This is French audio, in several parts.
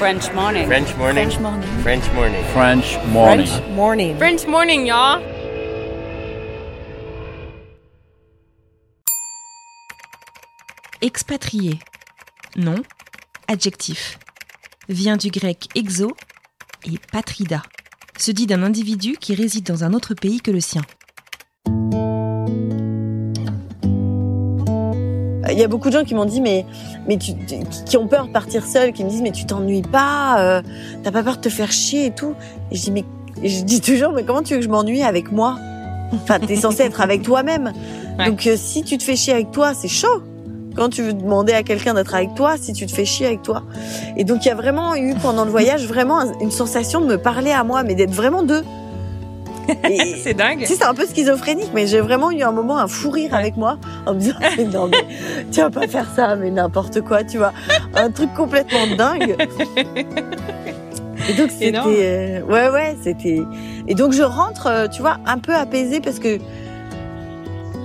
French morning. French morning. French morning. French morning. French morning. French morning. French morning, y'all. Expatrié. Nom. Adjectif. Vient du grec exo et patrida. Se dit d'un individu qui réside dans un autre pays que le sien. Il y a beaucoup de gens qui m'ont dit mais mais tu, qui ont peur de partir seul, qui me disent mais tu t'ennuies pas, euh, t'as pas peur de te faire chier et tout. Et je dis mais je dis toujours mais comment tu veux que je m'ennuie avec moi? Enfin t'es censé être avec toi-même. Ouais. Donc euh, si tu te fais chier avec toi, c'est chaud. Quand tu veux demander à quelqu'un d'être avec toi, si tu te fais chier avec toi. Et donc il y a vraiment eu pendant le voyage vraiment un- une sensation de me parler à moi, mais d'être vraiment deux. C'est dingue. c'est un peu schizophrénique, mais j'ai vraiment eu un moment, un fou rire avec moi, en me disant, non, mais tu vas pas faire ça, mais n'importe quoi, tu vois. Un truc complètement dingue. Et donc, c'était, euh, ouais, ouais, c'était, et donc je rentre, euh, tu vois, un peu apaisée parce que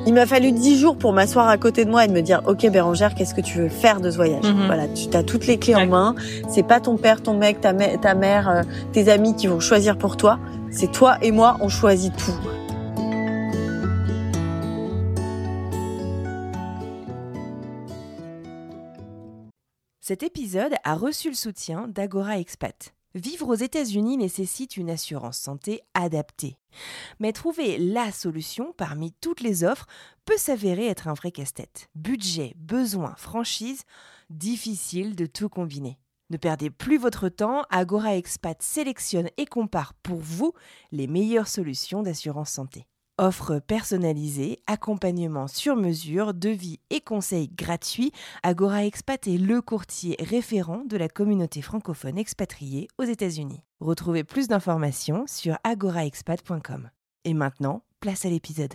il m'a fallu dix jours pour m'asseoir à côté de moi et de me dire, ok, Bérangère, qu'est-ce que tu veux faire de ce voyage? Mhm. Voilà, tu as toutes les clés Ouais. en main. C'est pas ton père, ton mec, ta, mè- ta mère, euh, tes amis qui vont choisir pour toi. C'est toi et moi, on choisit tout. Cet épisode a reçu le soutien d'Agora Expat. Vivre aux États-Unis nécessite une assurance santé adaptée. Mais trouver la solution parmi toutes les offres peut s'avérer être un vrai casse-tête. Budget, besoins, franchise, difficile de tout combiner. Ne perdez plus votre temps, Agora Expat sélectionne et compare pour vous les meilleures solutions d'assurance santé. Offre personnalisée, accompagnement sur mesure, devis et conseils gratuits, Agora Expat est le courtier référent de la communauté francophone expatriée aux États-Unis. Retrouvez plus d'informations sur agoraexpat.com. Et maintenant, place à l'épisode.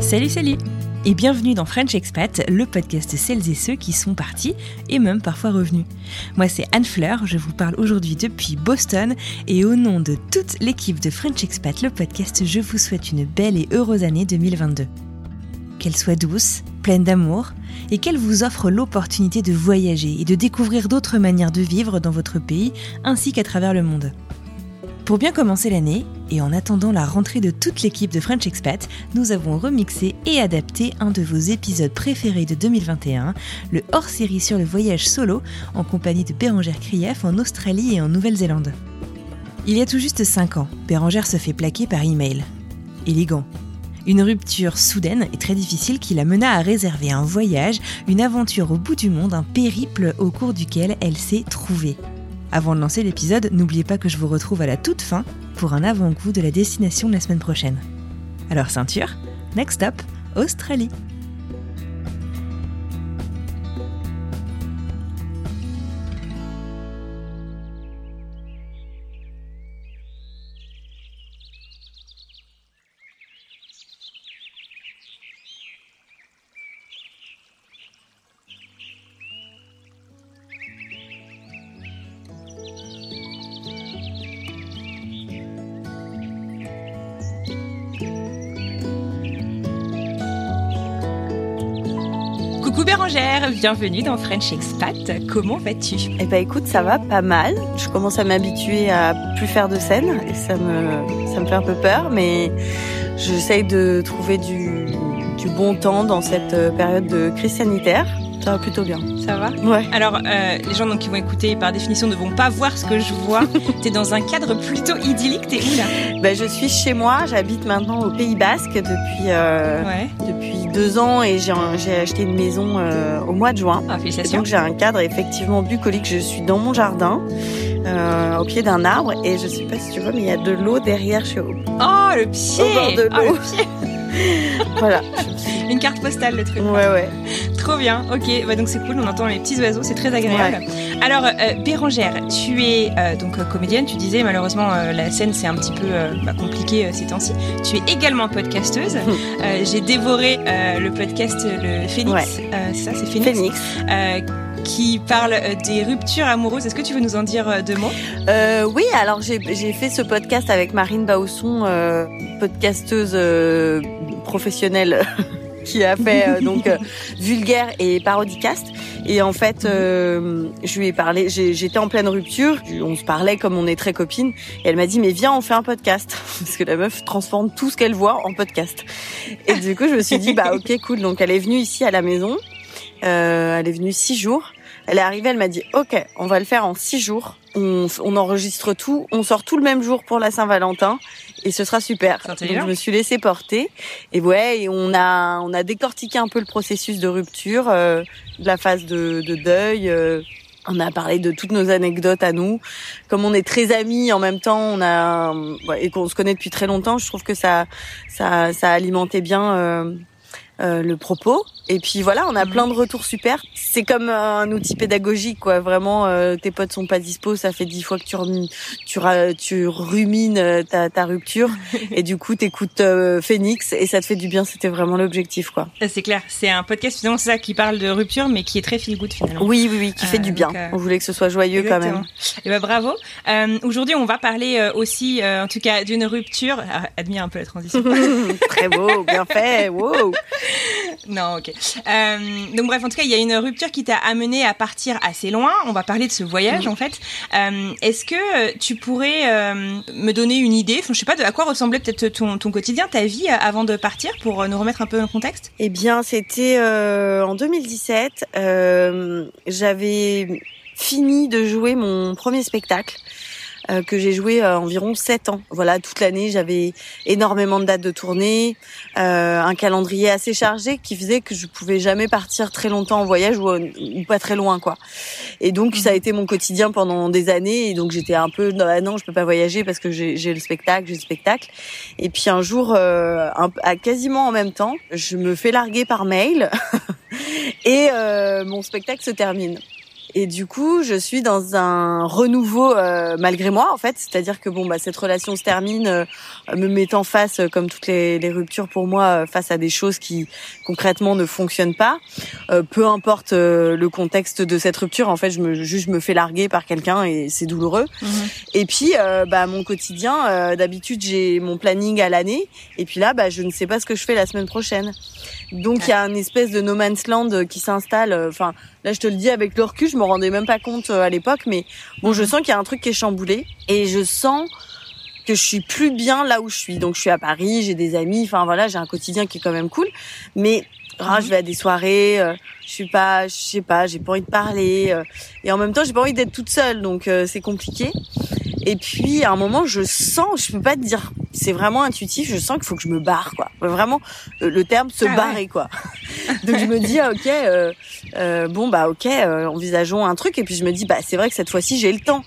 Salut, salut et bienvenue dans French Expat, le podcast celles et ceux qui sont partis et même parfois revenus. Moi c'est Anne Fleur, je vous parle aujourd'hui depuis Boston et au nom de toute l'équipe de French Expat, le podcast, je vous souhaite une belle et heureuse année 2022. Qu'elle soit douce, pleine d'amour et qu'elle vous offre l'opportunité de voyager et de découvrir d'autres manières de vivre dans votre pays ainsi qu'à travers le monde. Pour bien commencer l'année, et en attendant la rentrée de toute l'équipe de French Expat, nous avons remixé et adapté un de vos épisodes préférés de 2021, le hors-série sur le voyage solo, en compagnie de Bérangère Krief en Australie et en Nouvelle-Zélande. Il y a tout juste 5 ans, Bérangère se fait plaquer par email. Élégant. Une rupture soudaine et très difficile qui la mena à réserver un voyage, une aventure au bout du monde, un périple au cours duquel elle s'est trouvée. Avant de lancer l'épisode, n'oubliez pas que je vous retrouve à la toute fin pour un avant-goût de la destination de la semaine prochaine. Alors ceinture, next stop, Australie. Bérangère, bienvenue dans French Expat. Comment vas-tu? Eh ben écoute, ça va pas mal. Je commence à m'habituer à plus faire de scène et ça me ça me fait un peu peur, mais j'essaye de trouver du du bon temps dans cette euh, période de crise sanitaire. Ça va plutôt bien. Ça va Ouais. Alors, euh, les gens donc, qui vont écouter, par définition, ne vont pas voir ce que je vois. T'es dans un cadre plutôt idyllique, t'es où là Ben je suis chez moi. J'habite maintenant au Pays Basque depuis euh, Ouais. depuis deux ans et j'ai j'ai acheté une maison euh, au mois de juin. Ah, Et félicitations. donc j'ai un cadre effectivement bucolique. Je suis dans mon jardin, euh, au pied d'un arbre et je sais pas si tu vois, mais il y a de l'eau derrière chez eux. Oh, le pied Au bord de Oh, l'eau. le pied Voilà. Une carte postale, le truc. Ouais ouais. Trop bien, ok, bah donc c'est cool, on entend les petits oiseaux, c'est très agréable. Alors, euh, Bérangère, tu es euh, donc euh, comédienne, tu disais malheureusement euh, la scène c'est un petit peu bah, compliqué ces temps-ci. Tu es également podcasteuse. Euh, J'ai dévoré le podcast Le Phoenix, Ouais. C'est ça, c'est Phoenix, Phoenix. euh, qui parle des ruptures amoureuses. Est-ce que tu veux nous en dire deux mots? Euh, oui, alors j'ai j'ai fait ce podcast avec Marine Bausson, euh, podcasteuse euh, professionnelle qui a fait donc vulgaire et parodicast. Et en fait, je lui ai parlé. J'étais en pleine rupture. On se parlait comme on est très copines. Et elle m'a dit mais viens, on fait un podcast parce que la meuf transforme tout ce qu'elle voit en podcast. Et du coup, je me suis dit bah ok cool. Donc elle est venue ici à la maison. elle est venue six jours. Elle est arrivée, elle m'a dit OK, on va le faire en six jours. On, on, enregistre tout, on sort tout le même jour pour la Saint-Valentin et ce sera super. Donc je me suis laissée porter et ouais, et on a on a décortiqué un peu le processus de rupture, euh, la phase de, de deuil. Euh, on a parlé de toutes nos anecdotes à nous. Comme on est très amis en même temps, on a et qu'on se connaît depuis très longtemps, je trouve que ça ça ça alimentait bien euh, euh, le propos. Et puis voilà, on a mhm. plein de retours super. C'est comme un outil pédagogique, quoi. Vraiment, euh, tes potes sont pas dispo, ça fait dix fois que tu, tu, tu rumines euh, ta, ta rupture, et du coup, t'écoutes euh, Phoenix et ça te fait du bien. C'était vraiment l'objectif, quoi. C'est clair. C'est un podcast finalement, c'est ça qui parle de rupture, mais qui est très feel good finalement. Oui, oui, oui, qui fait du bien. on voulait que ce soit joyeux quand même. Et eh ben bravo. Aujourd'hui, on va parler aussi, en tout cas, d'une rupture. Ah, admire un peu la transition. très beau, bien fait. Wow. non, ok. Euh, donc bref, en tout cas, il y a une rupture qui t'a amené à partir assez loin. On va parler de ce voyage, en fait. Euh, Est-ce que euh, tu pourrais euh, me donner une idée, enfin, je sais pas, de à quoi ressemblait peut-être ton, ton quotidien, ta vie avant de partir, pour nous remettre un peu dans le contexte? Eh bien, c'était en 2017. J'avais fini de jouer mon premier spectacle. Euh, que j'ai joué euh, environ sept ans. Voilà, toute l'année, j'avais énormément de dates de tournée, euh, un calendrier assez chargé qui faisait que je pouvais jamais partir très longtemps en voyage ou, ou pas très loin, quoi. Et donc, ça a mhm. été mon quotidien pendant des années. Et donc, j'étais un peu, non, ah non, je peux pas voyager parce que j'ai le spectacle, j'ai le spectacle. Et puis un jour, euh, à quasiment en même temps, je me fais larguer par mail et mon spectacle se termine. Et du coup, je suis dans un renouveau euh, malgré moi, en fait. C'est-à-dire que bon, bah, cette relation se termine, euh, me mettant face, euh, comme toutes les, les, ruptures pour moi, face à des choses qui concrètement ne fonctionnent pas. peu importe le contexte de cette rupture, en fait, je me juste me fais larguer par quelqu'un et c'est douloureux. Mhm. Et puis, bah, mon quotidien, d'habitude, j'ai mon planning à l'année. Et puis là, bah, je ne sais pas ce que je fais la semaine prochaine. Donc, il y a une espèce de no man's land qui s'installe. Enfin Là, je te le dis avec le recul, je me rendais même pas compte euh, à l'époque, mais bon, je sens qu'il y a un truc qui est chamboulé et je sens que je suis plus bien là où je suis. Donc, je suis à Paris, j'ai des amis, enfin voilà, j'ai un quotidien qui est quand même cool, mais ah, je vais à des soirées, euh, je suis pas, je sais pas, j'ai pas envie de parler, euh, et en même temps, j'ai pas envie d'être toute seule, donc c'est compliqué. Et puis à un moment, je sens, je peux pas te dire, c'est vraiment intuitif, je sens qu'il faut que je me barre, quoi. Vraiment, le terme se ah barrer, quoi. Donc je me dis, ah, ok, euh, euh, bon bah ok, euh, envisageons un truc. Et puis je me dis, bah c'est vrai que cette fois-ci j'ai le temps.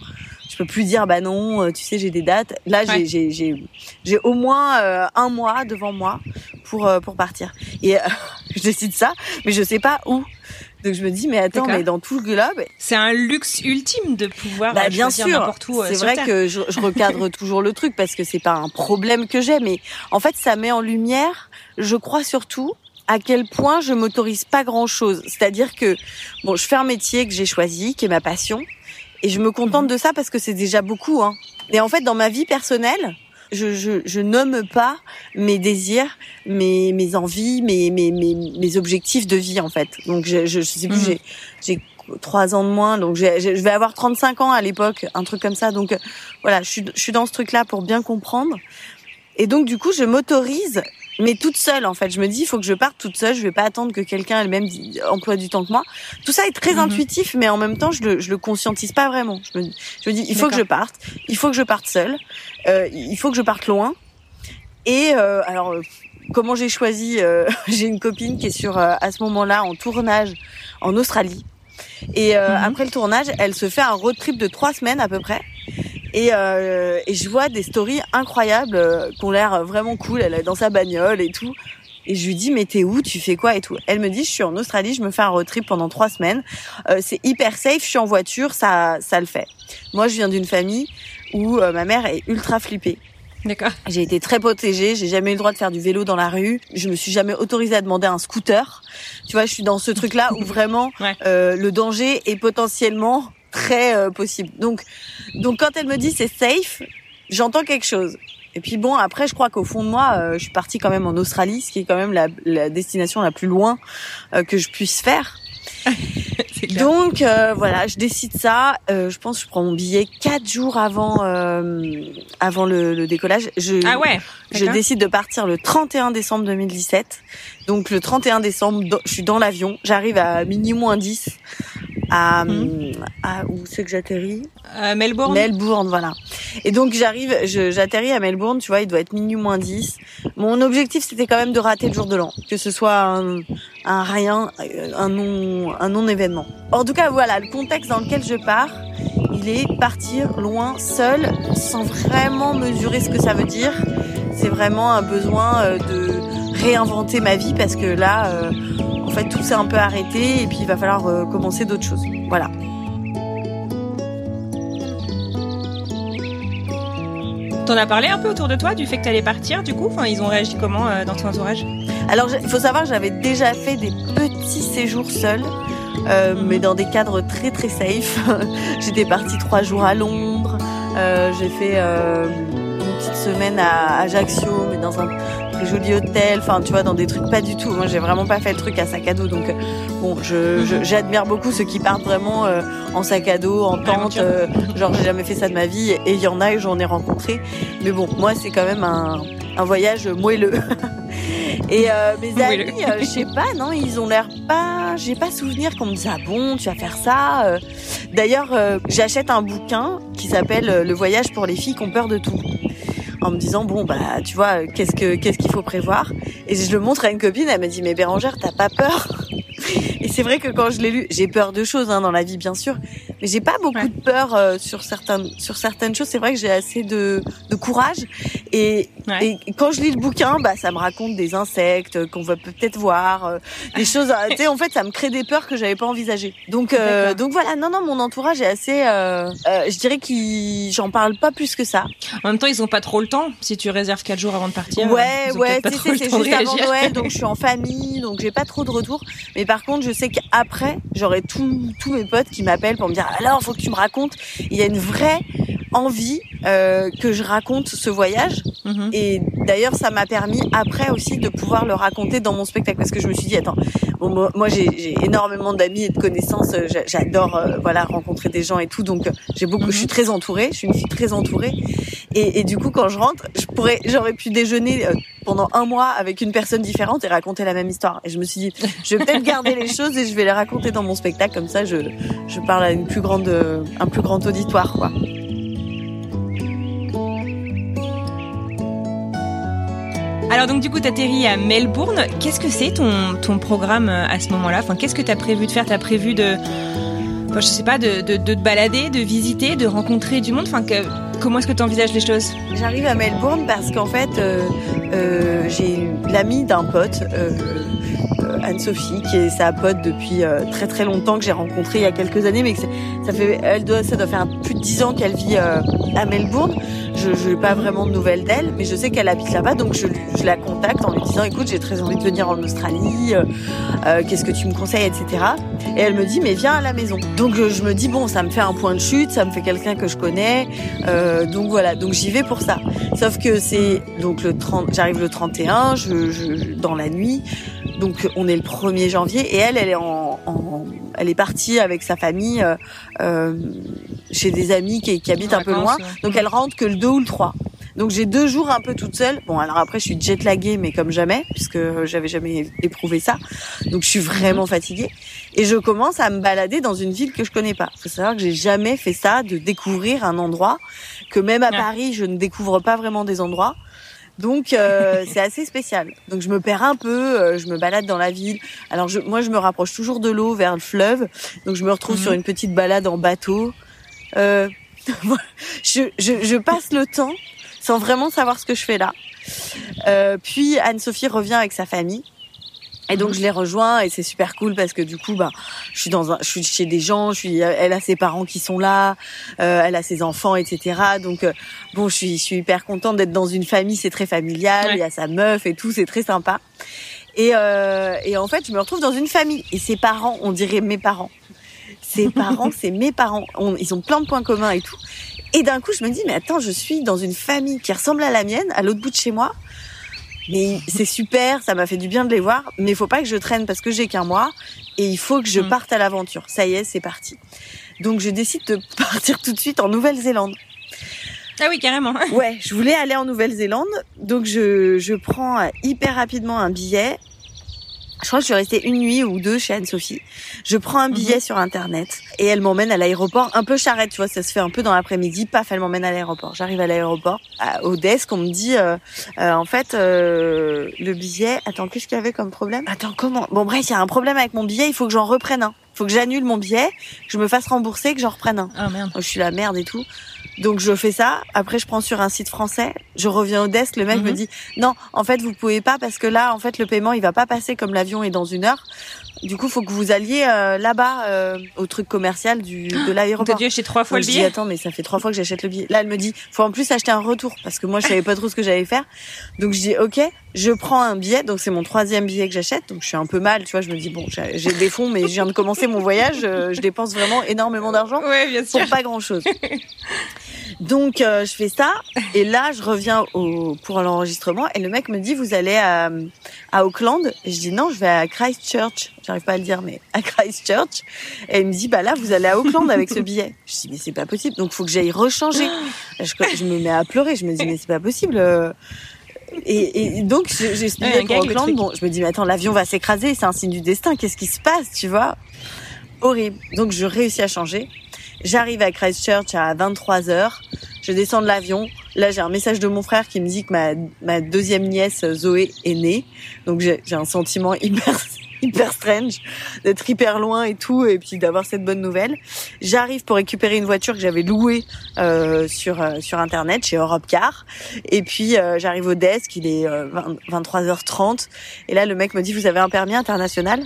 Je peux plus dire, bah non, euh, tu sais, j'ai des dates. Là, j'ai j'ai j'ai au moins euh, un mois devant moi pour pour partir. Et je décide ça, mais je sais pas où. Donc je me dis mais attends mais dans tout le globe c'est un luxe ultime de pouvoir bah, bien sûr n'importe où c'est vrai que je, je recadre toujours le truc parce que c'est pas un problème que j'ai mais en fait ça met en lumière je crois surtout à quel point je m'autorise pas grand chose. C'est-à-dire que bon, je fais un métier que j'ai choisi, qui est ma passion, et je me contente mhm. de ça parce que c'est déjà beaucoup. Hein. Et en fait, dans ma vie personnelle, je, je, je nomme pas mes désirs, mes, mes envies, mes, mes, mes, mes objectifs de vie en fait. Donc je, je, sais plus, mhm. j'ai, j'ai trois ans de moins, donc je vais avoir 35 ans à l'époque, un truc comme ça. Donc voilà, je suis, je suis dans ce truc-là pour bien comprendre. Et donc du coup, je m'autorise mais toute seule en fait. Je me dis, il faut que je parte toute seule. Je vais pas attendre que quelqu'un elle-même emploie du temps que moi. Tout ça est très mhm. intuitif, mais en même temps, je le, je le conscientise pas vraiment. Je me, je me dis, il faut que je parte. Il faut que je parte seule. Euh, il faut que je parte loin. Et euh, alors, euh, comment j'ai choisi euh, J'ai une copine qui est sur euh, à ce moment-là en tournage en Australie. Et mhm. après le tournage, elle se fait un road trip de trois semaines à peu près. Et, euh, et je vois des stories incroyables euh, qui ont l'air vraiment cool. Elle est dans sa bagnole et tout. Et je lui dis mais t'es où? Tu fais quoi? Et tout Elle me dit je suis en Australie, je me fais un road trip pendant trois semaines. Euh, c'est hyper safe, je suis en voiture, ça ça le fait. Moi je viens d'une famille où euh, ma mère est ultra flippée. D'accord. J'ai été très protégée, j'ai jamais eu le droit de faire du vélo dans la rue, je me suis jamais autorisée à demander un scooter. Tu vois, je suis dans ce truc-là où vraiment euh, le danger est potentiellement très euh, possible. Donc, donc quand elle me dit c'est safe, j'entends quelque chose. Et puis bon, après, je crois qu'au fond de moi, je suis partie quand même en Australie, ce qui est quand même la, la destination la plus loin que je puisse faire. Donc euh, voilà, je décide ça. Euh, je pense que je prends mon billet quatre jours avant euh, avant le, le, décollage. Je, ah ouais. Je décide de partir le 31 décembre 2017. Donc le 31 décembre, je suis dans l'avion. J'arrive à minuit moins 10 à, mhm. à où c'est que j'atterris À Melbourne. Melbourne, voilà. Et donc j'arrive, j'atterris à Melbourne, tu vois, il doit être minuit moins 10. Mon objectif c'était quand même de rater le jour de l'an, que ce soit un, un rien, un non, un non événement. En tout cas, voilà, le contexte dans lequel je pars, il est partir loin, seul, sans vraiment mesurer ce que ça veut dire. C'est vraiment un besoin euh, de réinventer ma vie parce que là, euh, en fait, tout s'est un peu arrêté et puis il va falloir euh, commencer d'autres choses. Voilà. T'en as parlé un peu autour de toi du fait que t'allais partir du coup? Enfin, ils ont réagi comment dans ton entourage? Alors, il faut savoir, j'avais déjà fait des petits séjours seuls. Euh, mais dans des cadres très très safe. J'étais partie trois jours à Londres. Euh, j'ai fait euh, une petite semaine à Ajaccio, mais dans un joli hôtel. Enfin, tu vois, dans des trucs pas du tout. Moi, j'ai vraiment pas fait le truc à sac à dos. Donc, bon, je, j'admire beaucoup ceux qui partent vraiment en sac à dos, en tente. genre, j'ai jamais fait ça de ma vie. Et il y en a que j'en ai rencontré. Mais bon, moi, c'est quand même un, un voyage moelleux. Et euh, mes amis, euh, je sais pas, non, ils ont l'air pas. J'ai pas souvenir qu'on me dise ah bon, tu vas faire ça. Euh. D'ailleurs, j'achète un bouquin qui s'appelle Le voyage pour les filles qui ont peur de tout. En me disant bon bah tu vois qu'est-ce que qu'est-ce qu'il faut prévoir? Et je le montre à une copine, elle me dit mais Bérangère t'as pas peur? Et c'est vrai que quand je l'ai lu, j'ai peur de choses hein, dans la vie bien sûr, j'ai pas beaucoup de peur euh, sur certaines sur certaines choses. C'est vrai que j'ai assez de, de courage et, et, quand je lis le bouquin, bah ça me raconte des insectes qu'on va peut-être voir, euh, des choses. Euh, tu sais, en fait, ça me crée des peurs que j'avais pas envisagées. Donc donc voilà, non non, mon entourage est assez. je dirais qu'ils j'en parle pas plus que ça. En même temps, ils ont pas trop le temps. Si tu réserves quatre jours avant de partir. Ouais ouais, c'est juste avant Noël, donc je suis en famille, donc j'ai pas trop de retour. Mais par contre, je sais qu'après, j'aurai tous tous mes potes qui m'appellent pour me dire alors faut que tu me racontes. Il y a une vraie envie euh, que je raconte ce voyage. Mhm. Et d'ailleurs, ça m'a permis après aussi de pouvoir le raconter dans mon spectacle parce que je me suis dit attends, bon, moi, j'ai énormément d'amis et de connaissances. Euh, j'adore euh, voilà rencontrer des gens et tout, donc j'ai beaucoup. Je suis mhm. très entourée. Je suis une fille très entourée. Et, et du coup, quand je rentre, je pourrais, j'aurais pu déjeuner pendant un mois avec une personne différente et raconter la même histoire. Et je me suis dit, je vais peut-être garder les choses et je vais les raconter dans mon spectacle comme ça, je je parle à une plus grande, un plus grand auditoire, quoi. Alors donc du coup, tu atterris à Melbourne. Qu'est-ce que c'est ton, ton programme euh, à ce moment-là? Enfin, qu'est-ce que tu as prévu de faire? Tu as prévu de enfin, je sais pas de, de, de, te balader, de visiter, de rencontrer du monde? Enfin, que, comment est-ce que tu envisages les choses J'arrive à Melbourne parce qu'en fait, euh, euh, j'ai l'ami d'un pote euh, Anne-Sophie, qui est sa pote depuis euh, très très longtemps, que j'ai rencontrée il y a quelques années, mais que ça fait, elle doit, ça doit faire plus de dix ans qu'elle vit euh, à Melbourne. Je n'ai pas vraiment de nouvelles d'elle, mais je sais qu'elle habite là-bas, donc je, je, la contacte en lui disant, écoute, j'ai très envie de venir en Australie, euh, qu'est-ce que tu me conseilles, etc. Et elle me dit, mais viens à la maison. Donc je me dis, bon, ça me fait un point de chute, ça me fait quelqu'un que je connais, donc voilà, donc j'y vais pour ça. Sauf que c'est donc le 30, j'arrive le 31, je, je, dans la nuit, donc on est le 1er janvier et elle, elle est en, elle est partie avec sa famille euh, euh chez des amis qui, qui habitent un peu loin. Donc elle rentre que le 2 ou le 3. Donc j'ai deux jours un peu toute seule. Bon alors après je suis jet laguée mais comme jamais puisque j'avais jamais éprouvé ça. Donc je suis vraiment mhm. fatiguée et je commence à me balader dans une ville que je connais pas. Faut savoir que j'ai jamais fait ça de découvrir un endroit que même à Paris je ne découvre pas vraiment des endroits. Donc euh, c'est assez spécial. Donc je me perds un peu, euh, je me balade dans la ville. Alors je, moi je me rapproche toujours de l'eau vers le fleuve, donc je me retrouve sur mhm. une petite balade en bateau. Euh, je, je, je, passe le temps sans vraiment savoir ce que je fais là. Euh, puis Anne-Sophie revient avec sa famille. Et donc je les rejoins et c'est super cool parce que du coup bah je suis dans un, je suis chez des gens, je suis, elle a ses parents qui sont là, euh, elle a ses enfants etc. Donc euh, bon je suis, je suis hyper contente d'être dans une famille, c'est très familial, il y a sa meuf et tout, c'est très sympa. Et, euh, et en fait je me retrouve dans une famille et ses parents, on dirait mes parents. Ses parents, c'est mes parents. ils ont plein de points communs et tout. Et d'un coup, je me dis, mais attends, je suis dans une famille qui ressemble à la mienne, à l'autre bout de chez moi. Mais c'est super, ça m'a fait du bien de les voir, mais il faut pas que je traîne parce que j'ai qu'un mois et il faut que je Mm. parte à l'aventure. Ça y est, c'est parti. Donc je décide de partir tout de suite en Nouvelle-Zélande. Ah oui, carrément. Ouais, je voulais aller en Nouvelle-Zélande, donc je, je prends hyper rapidement un billet. Je crois que je suis restée une nuit ou deux chez Anne-Sophie. Je prends un billet sur Internet et elle m'emmène à l'aéroport, un peu charrette, tu vois, ça se fait un peu dans l'après-midi. Paf, elle m'emmène à l'aéroport. J'arrive à l'aéroport, à- au desk, on me dit, euh, euh, en fait, euh, le billet... Attends, qu'est-ce qu'il y avait comme problème? Attends, comment? Bon, bref, il y a un problème avec mon billet, il faut que j'en reprenne un. Il faut que j'annule mon billet, que je me fasse rembourser, que j'en reprenne un. Oh merde. Je suis la merde et tout. Donc je fais ça. Après, je prends sur un site français. Je reviens au desk. Le mec Mhm. me dit non, en fait, vous pouvez pas parce que là, en fait, le paiement il va pas passer comme l'avion est dans une heure. Du coup, faut que vous alliez euh, là-bas euh, au truc commercial du de T'as l'aéroport. dû acheter trois fois le je dis billet. attends, mais ça fait trois fois que j'achète le billet. Là, elle me dit faut en plus acheter un retour parce que moi je savais pas trop ce que j'allais faire. Donc je dis ok, je prends un billet. Donc c'est mon troisième billet que j'achète. Donc je suis un peu mal, tu vois. Je me dis bon, j'ai des fonds, mais je viens de commencer mon voyage. euh, je dépense vraiment énormément d'argent Ouais, bien sûr. pour pas grand chose. Donc euh, je fais ça et là je reviens au, pour l'enregistrement et le mec me dit vous allez à, à Auckland. Et je dis non je vais à Christchurch. J'arrive pas à le dire mais à Christchurch. Et il me dit bah là vous allez à Auckland avec ce billet. Je dis mais c'est pas possible. Donc faut que j'aille rechanger. Je, je me mets à pleurer. Je me dis mais c'est pas possible. Euh. et, et donc je- j'ai Ouais, pour le Auckland. bon je me dis mais attends l'avion va s'écraser. C'est un signe du destin. Qu'est-ce qui se passe tu vois? Horrible. Donc je réussis à changer J'arrive à Christchurch à 23 heures. Je descends de l'avion. Là, j'ai un message de mon frère qui me dit que ma, ma deuxième nièce Zoé est née. Donc j'ai un sentiment hyper hyper strange d'être hyper loin et tout et puis d'avoir cette bonne nouvelle. J'arrive pour récupérer une voiture que j'avais louée euh, sur euh, sur internet chez Europcar et puis euh, j'arrive au desk, il est euh, 20 23h30 et là le mec me dit vous avez un permis international?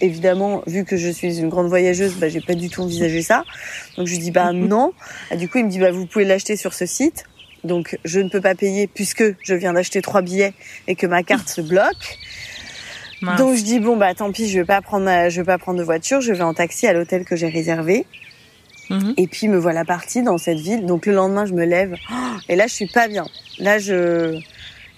Évidemment, vu que je suis une grande voyageuse, bah, j'ai pas du tout envisagé ça. Donc je lui dis bah non. Ah, du coup, il me dit bah vous pouvez l'acheter sur ce site. Donc je ne peux pas payer puisque je viens d'acheter trois billets et que ma carte se bloque. Mince. Donc je dis bon bah tant pis, je vais pas prendre ma- je vais pas prendre de voiture, je vais en taxi à l'hôtel que j'ai réservé. Mhm. Et puis me voilà partie dans cette ville. Donc le lendemain, je me lève Oh et là je suis pas bien. Là je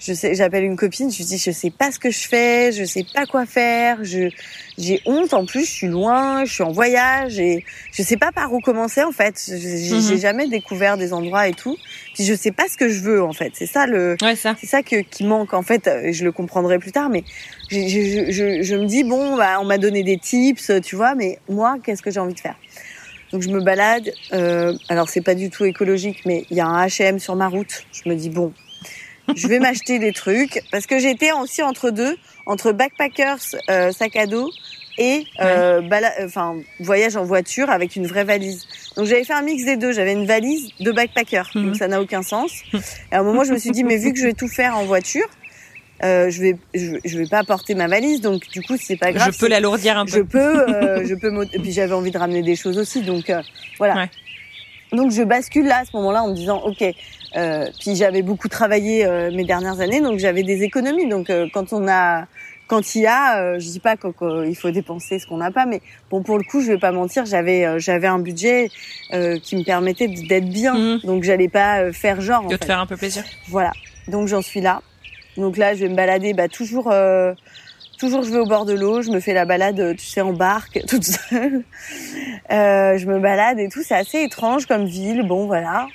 je sais j'appelle une copine, je lui dis je sais pas ce que je fais, je sais pas quoi faire, je j'ai honte en plus, je suis loin, je suis en voyage et je sais pas par où commencer en fait. J'ai j'ai jamais découvert des endroits et tout. Puis je sais pas ce que je veux en fait. C'est ça le Ouais, c'est ça que, qui manque en fait. euh, Je le comprendrai plus tard, mais je, je, je, je me dis bon, bah, on m'a donné des tips, tu vois, mais moi, qu'est-ce que j'ai envie de faire? Donc je me balade. Euh, alors c'est pas du tout écologique, mais il y a un H&M sur ma route. Je me dis bon, je vais m'acheter des trucs parce que j'étais aussi entre deux, entre backpackers, euh, sac à dos et euh, bala- enfin voyage en voiture avec une vraie valise. Donc j'avais fait un mix des deux. J'avais une valise de backpacker, Mhm. donc ça n'a aucun sens. Et à un moment, je me suis dit, mais vu que je vais tout faire en voiture, euh, je vais, je, je vais pas porter ma valise, donc du coup, c'est pas grave. Je peux l'alourdir un Je peu. peux, euh, je peux. Et puis j'avais envie de ramener des choses aussi, donc euh, voilà. Ouais. Donc je bascule là à ce moment-là en me disant, ok. Euh, puis j'avais beaucoup travaillé euh, mes dernières années, donc j'avais des économies. Donc euh, quand on a, quand il y a, euh, je dis pas qu'il faut dépenser ce qu'on n'a pas, mais bon pour le coup, je vais pas mentir, j'avais, euh, j'avais un budget euh, qui me permettait d'être bien. Mhm. Donc j'allais pas faire genre. en De fait. te faire un peu plaisir. Voilà. Donc j'en suis là. Donc là, je vais me balader. Bah toujours, euh, toujours, je vais au bord de l'eau. Je me fais la balade, tu sais, en barque, toute seule. Euh, je me balade et tout. C'est assez étrange comme ville. Bon, voilà.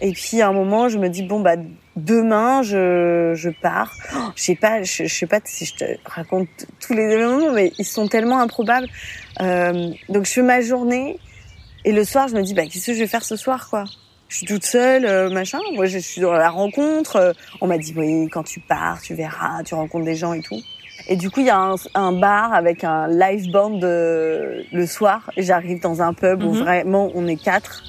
Et puis à un moment, je me dis bon bah demain, je je pars. Oh, je sais pas, je, je sais pas si je te raconte tous les événements, mais ils sont tellement improbables. Euh, donc je fais ma journée et le soir, je me dis bah qu'est-ce que je vais faire ce soir quoi? Je suis toute seule, euh, machin. Moi, je suis dans la rencontre. Euh, on m'a dit, oui, quand tu pars, tu verras, tu rencontres des gens et tout. Et du coup, il y a un, un bar avec un live band euh, le soir. J'arrive dans un pub où Mhm. vraiment on est quatre.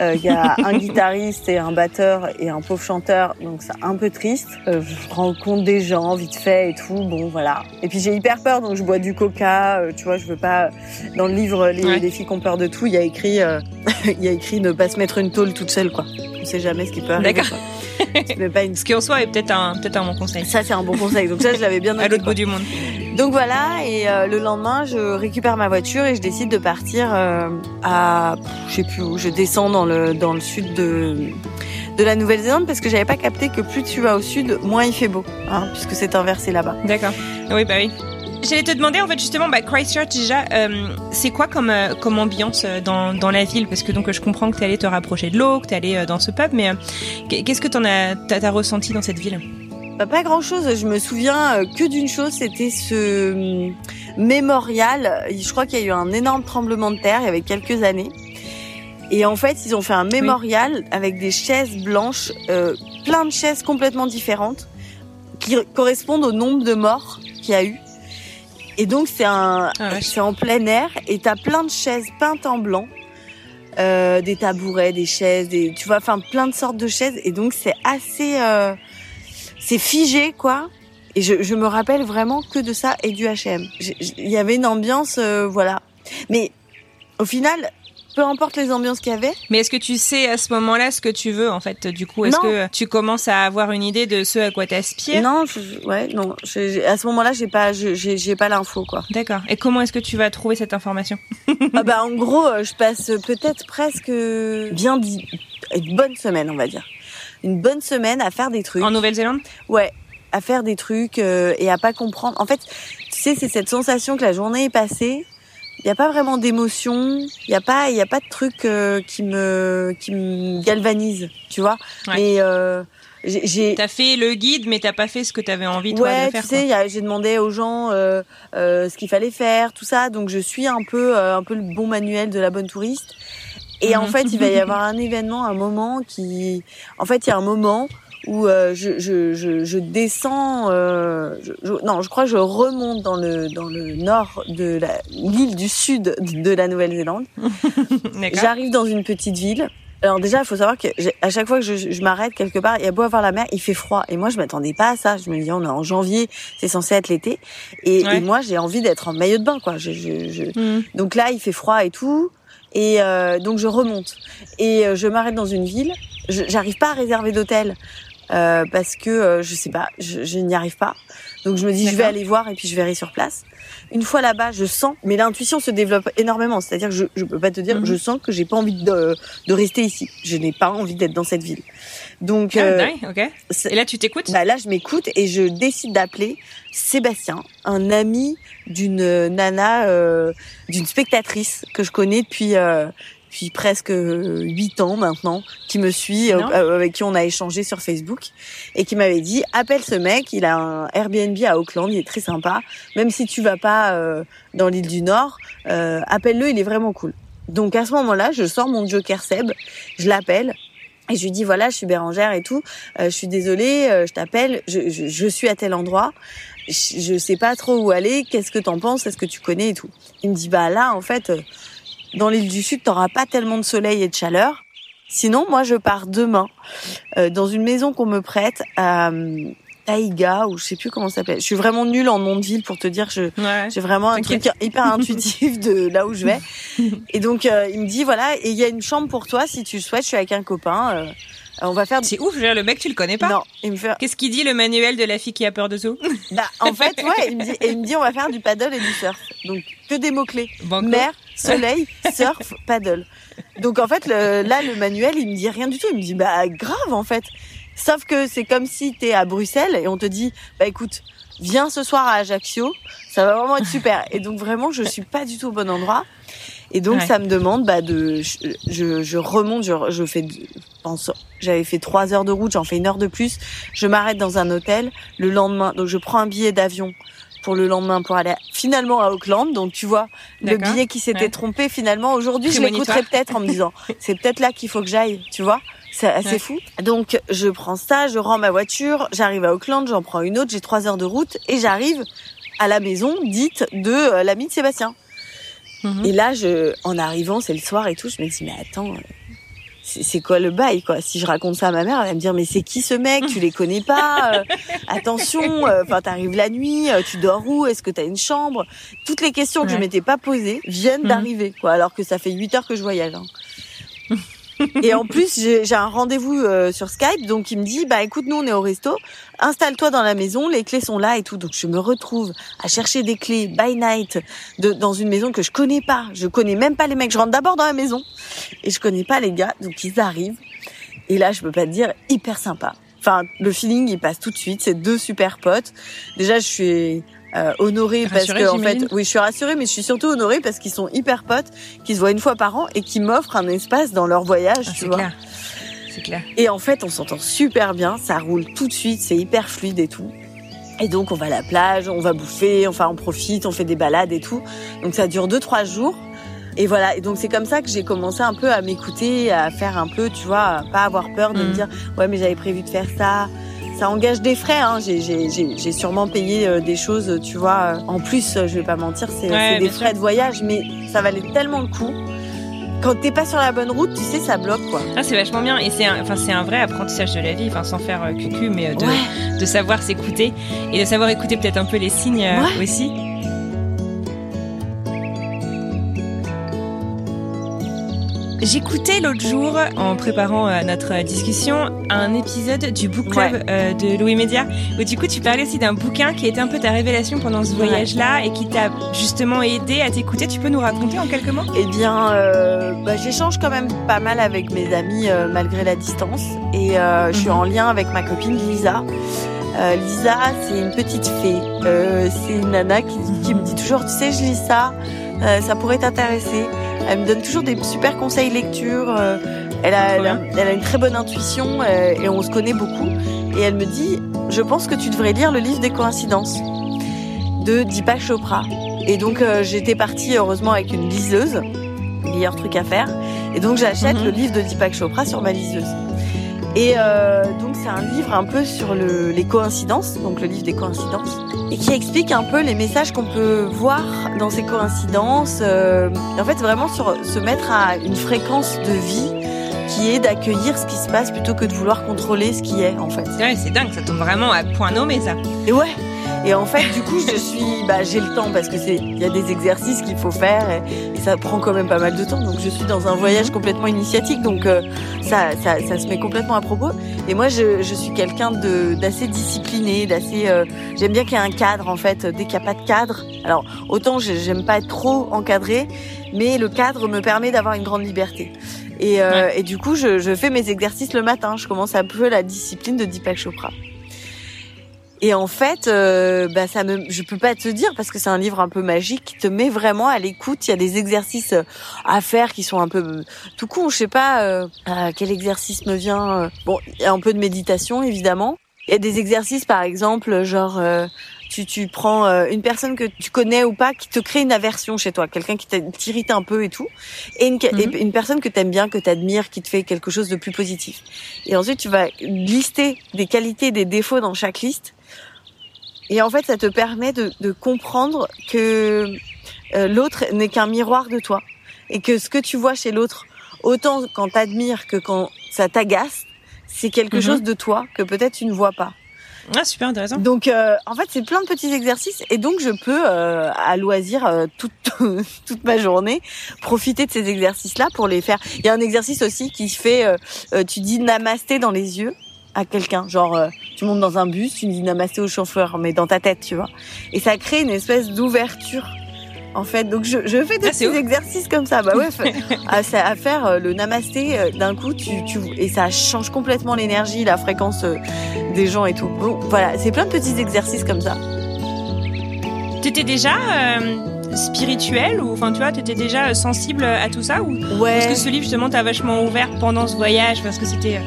Euh, Il y a un guitariste et un batteur et un pauvre chanteur, donc c'est un peu triste. Euh, je rencontre des gens vite fait et tout, bon voilà. Et puis j'ai hyper peur, donc je bois du coca. euh, tu vois, je veux pas. Dans le livre les, Ouais. les filles qui ont peur de tout, il y a écrit, euh, il y a écrit ne pas se mettre une tôle toute seule, quoi. On sait jamais ce qui peut arriver. D'accord. Quoi. mais pas une... Ce qui en soi est peut-être un, bon conseil. Ça, c'est un bon conseil. Donc ça, je l'avais bien À l'autre bout du monde. Donc voilà, et euh, le lendemain, je récupère ma voiture et je décide de partir euh, à, je sais plus où, je descends dans le dans le sud de de la Nouvelle-Zélande parce que j'avais pas capté que plus tu vas au sud, moins il fait beau, hein, puisque c'est inversé là-bas. D'accord. Oui, bah oui. J'allais te demander en fait justement, bah, Christchurch déjà, euh, c'est quoi comme euh, comme ambiance euh, dans, dans la ville? Parce que donc je comprends que tu allé te rapprocher de l'eau, que tu allé dans ce pub, mais qu'est-ce que t'en as ressenti dans cette ville? Bah, Pas grand chose. Je me souviens que d'une chose, c'était ce mémorial. Je crois qu'il y a eu un énorme tremblement de terre il y avait quelques années. Et en fait, ils ont fait un mémorial avec des chaises blanches, euh, plein de chaises complètement différentes, qui correspondent au nombre de morts qu'il y a eu. Et donc c'est un, ah c'est en plein air et t'as plein de chaises peintes en blanc, euh, des tabourets, des chaises, des, tu vois, enfin plein de sortes de chaises. Et donc c'est assez, euh, c'est figé quoi. Et je, je me rappelle vraiment que de ça et du H&M. Il y avait une ambiance, euh, voilà. Mais au final, peu importe les ambiances qu'il y avait. Mais est-ce que tu sais à ce moment-là ce que tu veux en fait? Du coup, est-ce que tu commences à avoir une idée de ce à quoi t'aspires? Non, ouais, non. à ce moment-là, j'ai pas, j'ai pas l'info quoi. D'accord. Et comment est-ce que tu vas trouver cette information? Ah bah en gros, euh, je passe peut-être presque bien dit une bonne semaine, on va dire, une bonne semaine à faire des trucs. En Nouvelle-Zélande? Ouais, à faire des trucs euh, et à pas comprendre. En fait, tu sais, c'est cette sensation que la journée est passée il n'y a pas vraiment d'émotion, il n'y a pas il y a pas de truc euh, qui me qui me galvanise, tu vois. Mais euh, j'ai T'as fait le guide mais t'as pas fait ce que t'avais envie toi ouais, de faire. tu sais, j'ai demandé aux gens euh, euh, ce qu'il fallait faire, tout ça, donc je suis un peu euh, un peu le bon manuel de la bonne touriste. Et en mhm. fait, il va y avoir un événement, un moment qui en fait, il y a un moment où euh, je, je, je, je, descends, euh, non, je crois que je remonte dans le dans le nord de l'île du sud de la Nouvelle-Zélande. J'arrive dans une petite ville. Alors déjà, il faut savoir que à chaque fois que je, je m'arrête quelque part, il y a beau avoir la mer, il fait froid. Et moi, je m'attendais pas à ça. Je me dis, on est en janvier, c'est censé être l'été. Et, et, moi, j'ai envie d'être en maillot de bain, quoi. Je, je, mm. Donc là, il fait froid et tout. Et euh, donc je remonte et euh, je m'arrête dans une ville. J'arrive pas à réserver d'hôtel euh, parce que euh, je sais pas, je, je n'y arrive pas. Donc je me dis je vais aller voir et puis je verrai sur place. Une fois là-bas, je sens, mais l'intuition se développe énormément. C'est-à-dire que je je peux pas te dire, mhm. je sens que j'ai pas envie de de rester ici. Je n'ai pas envie d'être dans cette ville. Donc ah, euh, ok. Et là tu t'écoutes? Bah là je m'écoute et je décide d'appeler Sébastien, un ami d'une nana, euh, d'une spectatrice que je connais depuis euh, depuis presque huit ans maintenant, qui me suit, euh, euh, avec qui on a échangé sur Facebook, et qui m'avait dit appelle ce mec, il a un Airbnb à Auckland, il est très sympa, même si tu vas pas euh, dans l'île du Nord, appelle-le, il est vraiment cool. Donc à ce moment-là, je sors mon Joker Seb, je l'appelle. Et je lui dis voilà, je suis Bérangère et tout. je suis désolée, je t'appelle. Je, je, je, suis à tel endroit. Je, je sais pas trop où aller. Qu'est-ce que t'en penses? Est-ce que tu connais et tout? Il me dit bah là en fait, dans l'île du Sud, t'auras pas tellement de soleil et de chaleur. Sinon, moi, je pars demain euh, dans une maison qu'on me prête à euh, Taïga ou je sais plus comment ça s'appelle. Je suis vraiment nulle en nom de ville pour te dire. Je j'ai vraiment un truc hyper intuitif de là où je vais. Et donc euh, il me dit voilà, et il y a une chambre pour toi si tu le souhaites. Je suis avec un copain. Euh, on va faire. C'est ouf, le mec, tu le connais pas. Non, il me fait. Qu'est-ce qu'il dit le manuel de la fille qui a peur de zoo Bah, en fait, ouais, il me dit, et il me dit, on va faire du paddle et du surf. Donc, que des mots clés. Mer, soleil, surf, paddle. Donc, en fait, le, là, le manuel, il me dit rien du tout. Il me dit, bah, grave, en fait. Sauf que c'est comme si t'es à Bruxelles et on te dit, bah, écoute, viens ce soir à Ajaccio, ça va vraiment être super. Et donc, vraiment, je suis pas du tout au bon endroit. Et donc ça me demande bah, de, je, je remonte, je, je fais, pense, j'avais fait trois heures de route, j'en fais une heure de plus. Je m'arrête dans un hôtel le lendemain, donc je prends un billet d'avion pour le lendemain pour aller finalement à Auckland. Donc tu vois, le billet qui s'était trompé finalement aujourd'hui, je l'écouterai peut-être en me disant c'est peut-être là qu'il faut que j'aille, tu vois. C'est assez fou. Donc je prends ça, je rends ma voiture, j'arrive à Auckland, j'en prends une autre, j'ai trois heures de route et j'arrive à la maison dite de euh, l'ami de Sébastien. Mhm. Et là, je, en arrivant, c'est le soir et tout, je me dis, mais attends, c'est quoi le bail quoi? Si je raconte ça à ma mère, elle va me dire mais c'est qui ce mec? Tu les connais pas? Euh, Attention, euh, enfin t'arrives la nuit, euh, tu dors où? Est-ce que t'as une chambre? Toutes les questions que je m'étais pas posées viennent mhm. d'arriver quoi, alors que ça fait 8 heures que je voyage. Hein. Et en plus, j'ai un rendez-vous euh, sur Skype, donc il me dit, bah écoute, nous on est au resto, installe-toi dans la maison, les clés sont là et tout. Donc je me retrouve à chercher des clés by night de, dans une maison que je connais pas. Je connais même pas les mecs. Je rentre d'abord dans la maison et je connais pas les gars, donc ils arrivent. Et là, je peux pas te dire, hyper sympa. Enfin, le feeling, il passe tout de suite. C'est deux super potes. Déjà, je suis euh, honorée parce que en fait, oui, je suis rassurée, mais je suis surtout honorée parce qu'ils sont hyper potes, qu'ils se voient une fois par an et qui m'offrent un espace dans leur voyage, ah, tu vois. Clair. C'est clair. Et en fait, on s'entend super bien, ça roule tout de suite, c'est hyper fluide et tout. Et donc, on va à la plage, on va bouffer, enfin, on profite, on fait des balades et tout. Donc, ça dure deux, trois jours. Et voilà. Et donc, c'est comme ça que j'ai commencé un peu à m'écouter, à faire un peu, tu vois, à pas avoir peur de me mm. dire, ouais, mais j'avais prévu de faire ça ça engage des frais. Hein. J'ai sûrement payé euh, des choses, tu vois. En plus, je vais pas mentir, c'est des frais de voyage, mais ça valait tellement le coup. Quand t'es pas sur la bonne route, tu sais, ça bloque quoi. Ah, c'est vachement bien et c'est un, enfin c'est un vrai apprentissage de la vie, enfin sans faire euh, cucu, mais euh, de, de savoir s'écouter et de savoir écouter peut-être un peu les signes aussi. J'écoutais l'autre jour, en préparant euh, notre discussion, un épisode du book club euh, de Louis Média, où du coup tu parlais aussi d'un bouquin qui était un peu ta révélation pendant ce voyage-là et qui t'a justement aidé à t'écouter. Tu peux nous raconter en quelques mots? Eh bien, euh, bah, j'échange quand même pas mal avec mes amis malgré la distance, et je suis mhm. en lien avec ma copine Lisa. Lisa, c'est une petite fée. c'est une nana qui, qui, me dit toujours, tu sais, je lis ça, ça pourrait t'intéresser. Elle me donne toujours des super conseils lecture. Euh, elle a, elle a, une très bonne intuition euh, et on se connaît beaucoup. Et elle me dit, je pense que tu devrais lire le livre des coïncidences de Deepak Chopra. Et donc euh, j'étais partie heureusement avec une liseuse, meilleur truc à faire. Et donc j'achète mhm. le livre de Deepak Chopra sur ma liseuse. Et euh, donc c'est un livre un peu sur le, les coïncidences, donc le livre des coïncidences, et qui explique un peu les messages qu'on peut voir dans ces coïncidences. Euh, en fait, vraiment sur se mettre à une fréquence de vie qui est d'accueillir ce qui se passe plutôt que de vouloir contrôler ce qui est en fait. Ouais, c'est dingue, ça tombe vraiment à point nommé ça. Et ouais, et en fait, du coup, je suis, bah, j'ai le temps parce que c'est, il y a des exercices qu'il faut faire et, ça prend quand même pas mal de temps. Donc, je suis dans un voyage complètement initiatique, donc euh, ça, ça, ça, se met complètement à propos. Et moi, je, je suis quelqu'un de d'assez discipliné, d'assez. Euh, j'aime bien qu'il y ait un cadre en fait. Dès qu'il n'y a pas de cadre, alors autant j'aime pas être trop encadré, mais le cadre me permet d'avoir une grande liberté. Et, euh, et du coup, je, je fais mes exercices le matin. Je commence un peu la discipline de Deepak Chopra. Et en fait, euh, bah ça me, je peux pas te dire parce que c'est un livre un peu magique qui te met vraiment à l'écoute. Il y a des exercices euh, à faire qui sont un peu euh, tout con. Je sais pas euh, quel exercice me vient. Bon, il y a un peu de méditation évidemment. Il y a des exercices par exemple genre tu, tu prends une personne que tu connais ou pas qui te crée une aversion chez toi, quelqu'un qui t'irrite un peu et tout, et une, mhm. une personne que t'aimes bien, que t'admires, qui te fait quelque chose de plus positif. Et ensuite tu vas lister des qualités, des défauts dans chaque liste et en fait, ça te permet de, de comprendre que euh, l'autre n'est qu'un miroir de toi. Et que ce que tu vois chez l'autre, autant quand t'admires que quand ça t'agace, c'est quelque mhm. chose de toi que peut-être tu ne vois pas. Ah, super intéressant. Donc, euh, en fait, c'est plein de petits exercices et donc je peux, euh, à loisir, euh, toute, toute ma journée, profiter de ces exercices-là pour les faire. Il y a un exercice aussi qui fait, tu dis namasté dans les yeux à quelqu'un. Genre, euh, tu montes dans un bus, tu dis namasté au chauffeur, mais dans ta tête, tu vois. Et ça crée une espèce d'ouverture. En fait, donc je, je fais des ah, petits exercices comme ça. Bah ouais, à, à, faire euh, le namasté euh, d'un coup, tu, tu, et ça change complètement l'énergie, la fréquence des gens et tout. Bon, voilà, c'est plein de petits exercices comme ça. T'étais déjà spirituel ou enfin tu vois t'étais déjà sensible à tout ça ou? Ouais. est-ce que ce livre justement t'a vachement ouvert pendant ce voyage parce que c'était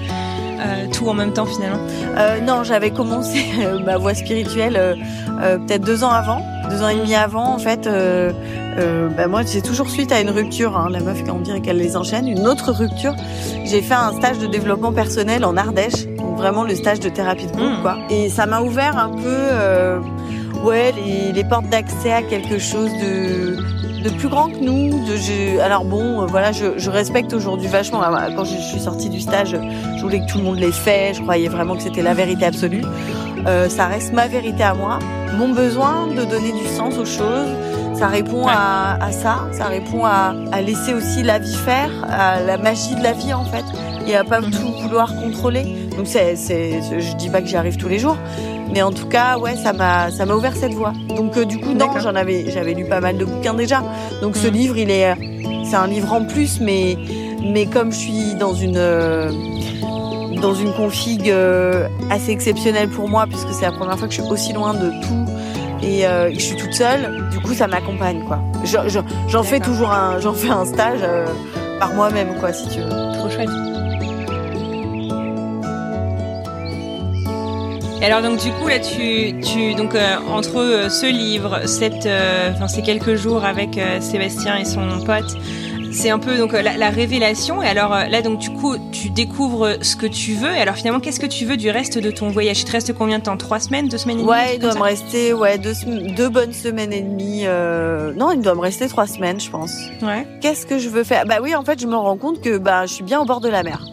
euh, tout en même temps finalement euh, Non, j'avais commencé euh, ma voie spirituelle peut-être deux ans avant, deux ans et demi avant en fait. bah moi, c'est toujours suite à une rupture. Hein, la meuf, on dirait qu'elle les enchaîne. Une autre rupture. J'ai fait un stage de développement personnel en Ardèche, donc vraiment le stage de thérapie de groupe, hmm. quoi. Et ça m'a ouvert un peu, ouais, les, les portes d'accès à quelque chose de de plus grand que nous. De, alors bon, euh, voilà, je, je respecte aujourd'hui vachement. Quand je, suis sortie du stage, je voulais que tout le monde l'ait fait. Je croyais vraiment que c'était la vérité absolue. Euh, ça reste ma vérité à moi. Mon besoin de donner du sens aux choses, Ça répond à, à, ça, ça répond à, à, laisser aussi la vie faire, à la magie de la vie en fait, et à pas mhm. tout vouloir contrôler. Donc c'est, je dis pas que j'y arrive tous les jours, mais en tout cas, ouais, ça m'a, ça m'a ouvert cette voie. Donc euh, du coup, non, j'en avais, j'avais lu pas mal de bouquins déjà. Donc ce mhm. livre, il est, c'est un livre en plus, mais, mais comme je suis dans une euh, dans une config euh, assez exceptionnelle pour moi puisque c'est la première fois que je suis aussi loin de tout et euh, je suis toute seule. Du coup, ça m'accompagne quoi. J'en fais toujours un, j'en fais un stage euh, par moi-même quoi, si tu veux. Trop chouette. Et alors donc du coup là tu tu donc entre ce livre cette enfin ces quelques jours avec Sébastien et son pote c'est un peu donc euh, la, révélation. Et alors euh, là, donc du coup, tu découvres ce que tu veux. Et alors finalement, qu'est-ce que tu veux du reste de ton voyage? Il te reste combien de temps? Trois semaines? Deux semaines et demie? Ouais, il doit me rester ouais deux, deux bonnes semaines et demie. Euh... Non, il doit me rester trois semaines, je pense. Ouais. Qu'est-ce que je veux faire? Bah oui, en fait, je me rends compte que bah je suis bien au bord de la mer.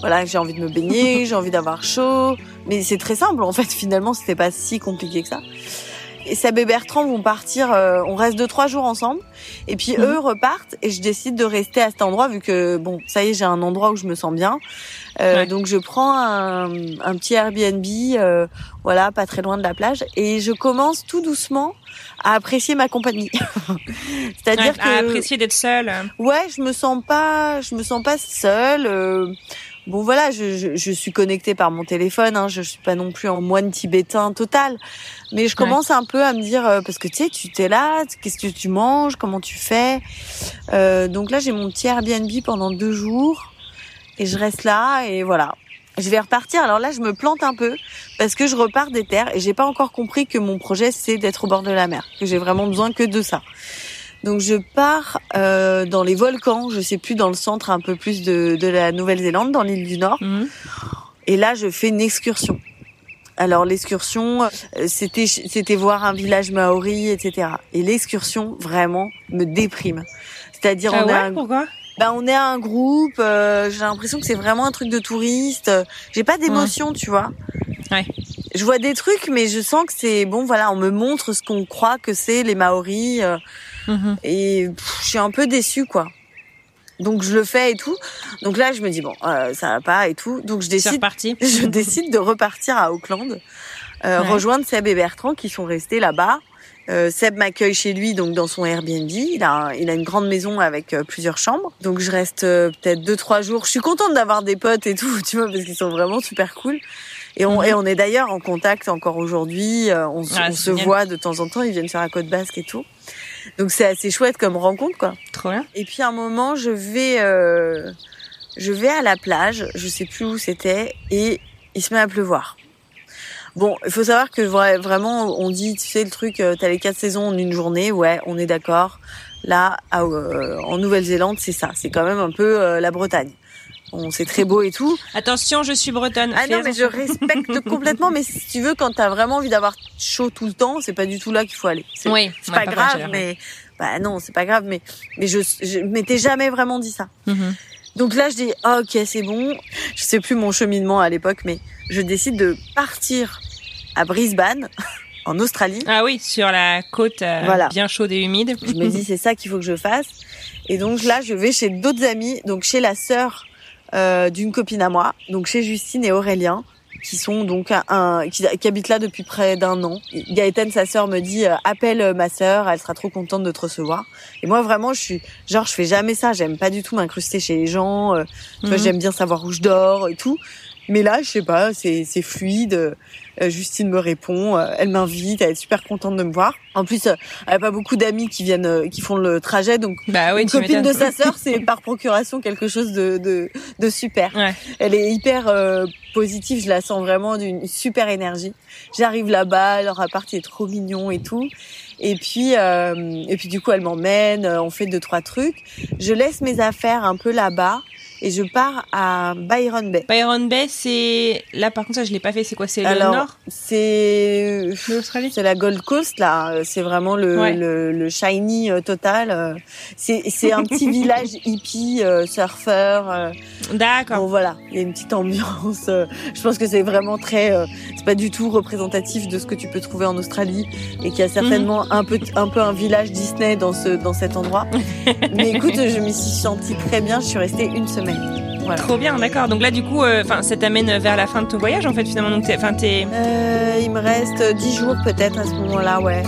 Voilà, j'ai envie de me baigner, j'ai envie d'avoir chaud. Mais c'est très simple en fait. Finalement, c'était pas si compliqué que ça et Seb et Bertrand vont partir, euh, on reste deux trois jours ensemble, et puis mhm. eux repartent et je décide de rester à cet endroit vu que bon, ça y est, j'ai un endroit où je me sens bien. Euh, Donc je prends un, un petit Airbnb, euh, voilà, pas très loin de la plage, et je commence tout doucement à apprécier ma compagnie. C'est-à-dire que à apprécier d'être seule. Ouais, je me sens pas, je me sens pas seule. Bon voilà, je, je, je, suis connectée par mon téléphone, hein, je suis pas non plus en moine tibétain total, mais je commence un peu à me dire euh, parce que tu sais, tu t'es là, qu'est-ce que tu manges, comment tu fais? Euh, donc là, j'ai mon petit Airbnb pendant deux jours et je reste là et voilà. Je vais repartir. Alors là, je me plante un peu parce que je repars des terres et j'ai pas encore compris que mon projet c'est d'être au bord de la mer, que j'ai vraiment besoin que de ça. Donc je pars euh, dans les volcans, je sais plus dans le centre un peu plus de, de la Nouvelle-Zélande, dans l'île du Nord. Mhm. Et là, je fais une excursion. Alors l'excursion, euh, c'était c'était voir un village maori, etc. Et l'excursion vraiment me déprime. C'est-à-dire ah on ouais, un... pourquoi? Ben, on est un groupe. Euh, j'ai l'impression que c'est vraiment un truc de touriste. J'ai pas d'émotion, tu vois. Ouais. Je vois des trucs, mais je sens que c'est bon. Voilà, on me montre ce qu'on croit que c'est les Maoris. Mhm. Et je suis un peu déçue, quoi. Donc je le fais et tout. Donc là, je me dis bon, euh, ça va pas et tout. Donc je décide, je décide de repartir à Auckland, euh, rejoindre Seb et Bertrand qui sont restés là-bas. Euh, Seb m'accueille chez lui, donc dans son Airbnb. Il a, il a une grande maison avec euh, plusieurs chambres. Donc je reste euh, peut-être deux trois jours. Je suis contente d'avoir des potes et tout, tu vois, parce qu'ils sont vraiment super cool. Et on, mhm. et on est d'ailleurs en contact encore aujourd'hui. on, ah, on se voit de temps en temps. Ils viennent faire la côte basque et tout. Donc c'est assez chouette comme rencontre quoi. Trop bien. Et puis à un moment, je vais euh, je vais à la plage, je sais plus où c'était et il se met à pleuvoir. Bon, il faut savoir que vraiment on dit tu sais le truc euh, t'as les quatre saisons en une journée, ouais, on est d'accord. Là euh, en Nouvelle-Zélande, c'est ça, c'est quand même un peu la Bretagne. Bon, c'est très beau et tout. Attention, je suis bretonne. Ah non, mais je respecte complètement. Mais si tu veux, quand t'as vraiment envie d'avoir chaud tout le temps, c'est pas du tout là qu'il faut aller. Oui, c'est pas, grave, mais bah non, c'est pas grave. Mais mais je je m'étais jamais vraiment dit ça. Mm-hmm. Donc là, je dis ah, ok, c'est bon. Je sais plus mon cheminement à l'époque, mais je décide de partir à Brisbane. en Australie. Ah oui, sur la côte euh, voilà. bien chaude et humide. Je me dis c'est ça qu'il faut que je fasse. Et donc là, je vais chez d'autres amis, donc chez la sœur euh, d'une copine à moi, donc chez Justine et Aurélien, qui sont donc un, qui, qui habitent là depuis près d'un an. Gaëtan, sa sœur, me dit euh, appelle euh, ma sœur, elle sera trop contente de te recevoir. Et moi vraiment, je suis genre je fais jamais ça, j'aime pas du tout m'incruster chez les gens. vois, mhm. j'aime bien savoir où je dors et tout. Mais là, je sais pas, c'est c'est fluide. Euh, Justine me répond, euh, elle m'invite, elle est super contente de me voir. En plus, euh, elle a pas beaucoup d'amis qui viennent, qui font le trajet, donc bah oui, une copine de sa sœur, c'est par procuration quelque chose de de, de super. Ouais. Elle est hyper positive, je la sens vraiment d'une super énergie. J'arrive là-bas, leur appart est trop mignon et tout. Et puis, et puis du coup, elle m'emmène, on fait deux trois trucs. Je laisse mes affaires un peu là-bas et je pars à Byron Bay. Byron Bay, c'est là par contre ça je l'ai pas fait. C'est quoi? C'est le nord? C'est l'Australie? C'est la Gold Coast là. C'est vraiment le, le, le, shiny euh, total. C'est c'est un petit village hippie, euh, surfeur. Euh. D'accord. Bon voilà, il y a une petite ambiance. je pense que c'est vraiment très. c'est pas du tout représentatif de ce que tu peux trouver en Australie et qu'il y a certainement mhm. un peu un peu un village Disney dans ce dans cet endroit. Mais écoute, je m'y suis sentie très bien. Je suis restée une semaine. Trop bien, d'accord. Donc là, du coup, euh, ça t'amène vers la fin de ton voyage, en fait, finalement. Donc, t'es. Euh, il me reste 10 jours peut-être à ce moment-là, ouais.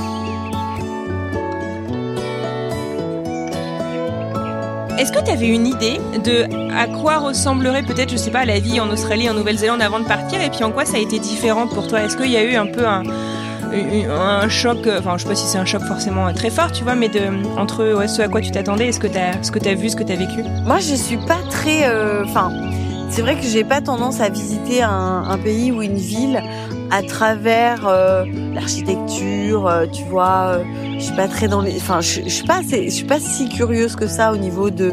Est-ce que tu avais une idée de à quoi ressemblerait peut-être, je sais pas, la vie en Australie, en Nouvelle-Zélande avant de partir, et puis en quoi ça a été différent pour toi? Est-ce qu'il y a eu un peu un, un choc, euh, enfin je sais pas si c'est un choc forcément très fort, tu vois, mais de entre ouais, ce à quoi tu t'attendais et ce que que t'as vu, ce que t'as vécu. Moi, je suis pas très, euh, enfin, c'est vrai que j'ai pas tendance à visiter un, pays ou une ville à travers euh, l'architecture, tu vois. je suis pas très dans les, enfin, je, suis pas, je suis pas si curieuse que ça au niveau de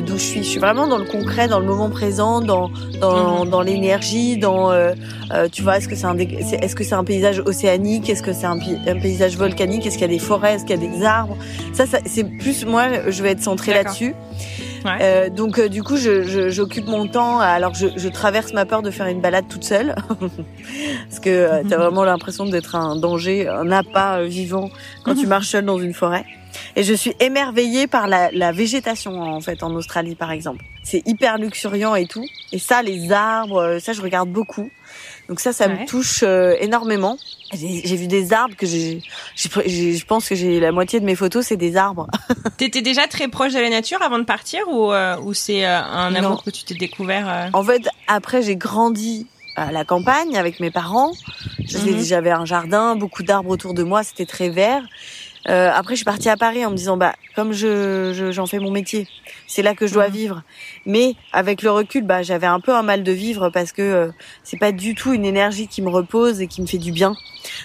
d'où je suis. Je suis vraiment dans le concret, dans le moment présent, dans dans, mhm. dans l'énergie, dans euh, euh, tu vois, est-ce que c'est un est-ce que c'est un paysage océanique, est-ce que c'est un, un, paysage volcanique, est-ce qu'il y a des forêts, est-ce qu'il y a des arbres? Ça, ça c'est plus moi, je vais être centrée là-dessus. Ouais. Euh, donc euh, du coup, j'occupe je, mon temps alors je, je, traverse ma peur de faire une balade toute seule parce que euh, t'as vraiment l'impression d'être un danger, un appât vivant quand tu marches seule dans une forêt. Et je suis émerveillée par la, la végétation en fait en Australie par exemple. C'est hyper luxuriant et tout. Et ça, les arbres, euh, ça je regarde beaucoup. Donc ça, ça me touche euh, énormément. J'ai vu des arbres que j'ai, je pense que j'ai la moitié de mes photos, c'est des arbres. T'étais déjà très proche de la nature avant de partir ou, euh, ou c'est un amour que tu t'es découvert En fait, après j'ai grandi à la campagne avec mes parents. Mhm. J'avais un jardin, beaucoup d'arbres autour de moi, c'était très vert. Euh, après, je suis partie à Paris en me disant, bah, comme je j'en fais mon métier, c'est là que je dois mhm. vivre. Mais avec le recul, bah, j'avais un peu un mal de vivre parce que euh, c'est pas du tout une énergie qui me repose et qui me fait du bien.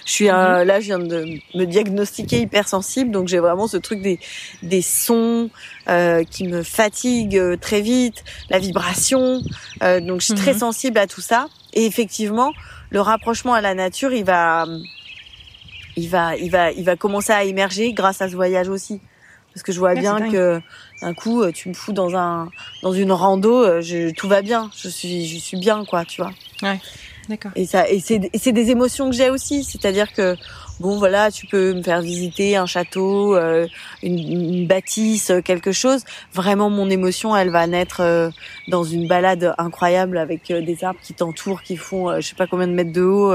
Je suis euh, là, je viens de me diagnostiquer hypersensible, donc j'ai vraiment ce truc des des sons euh, qui me fatiguent très vite, la vibration. donc je suis très mhm. sensible à tout ça. Et effectivement, le rapprochement à la nature, il va il va, il va, il va commencer à émerger grâce à ce voyage aussi. Parce que je vois bien que un coup, euh, tu me fous dans un, dans une rando, euh, je, tout va bien. Je suis, je suis bien, quoi, tu vois. Ouais. D'accord. Et ça, et c'est, c'est des émotions que j'ai aussi. C'est-à-dire que, bon, voilà, tu peux me faire visiter un château, euh, une, une, bâtisse, quelque chose. Vraiment, mon émotion, elle va naître dans une balade incroyable avec des arbres qui t'entourent, qui font, je sais pas combien de mètres de haut,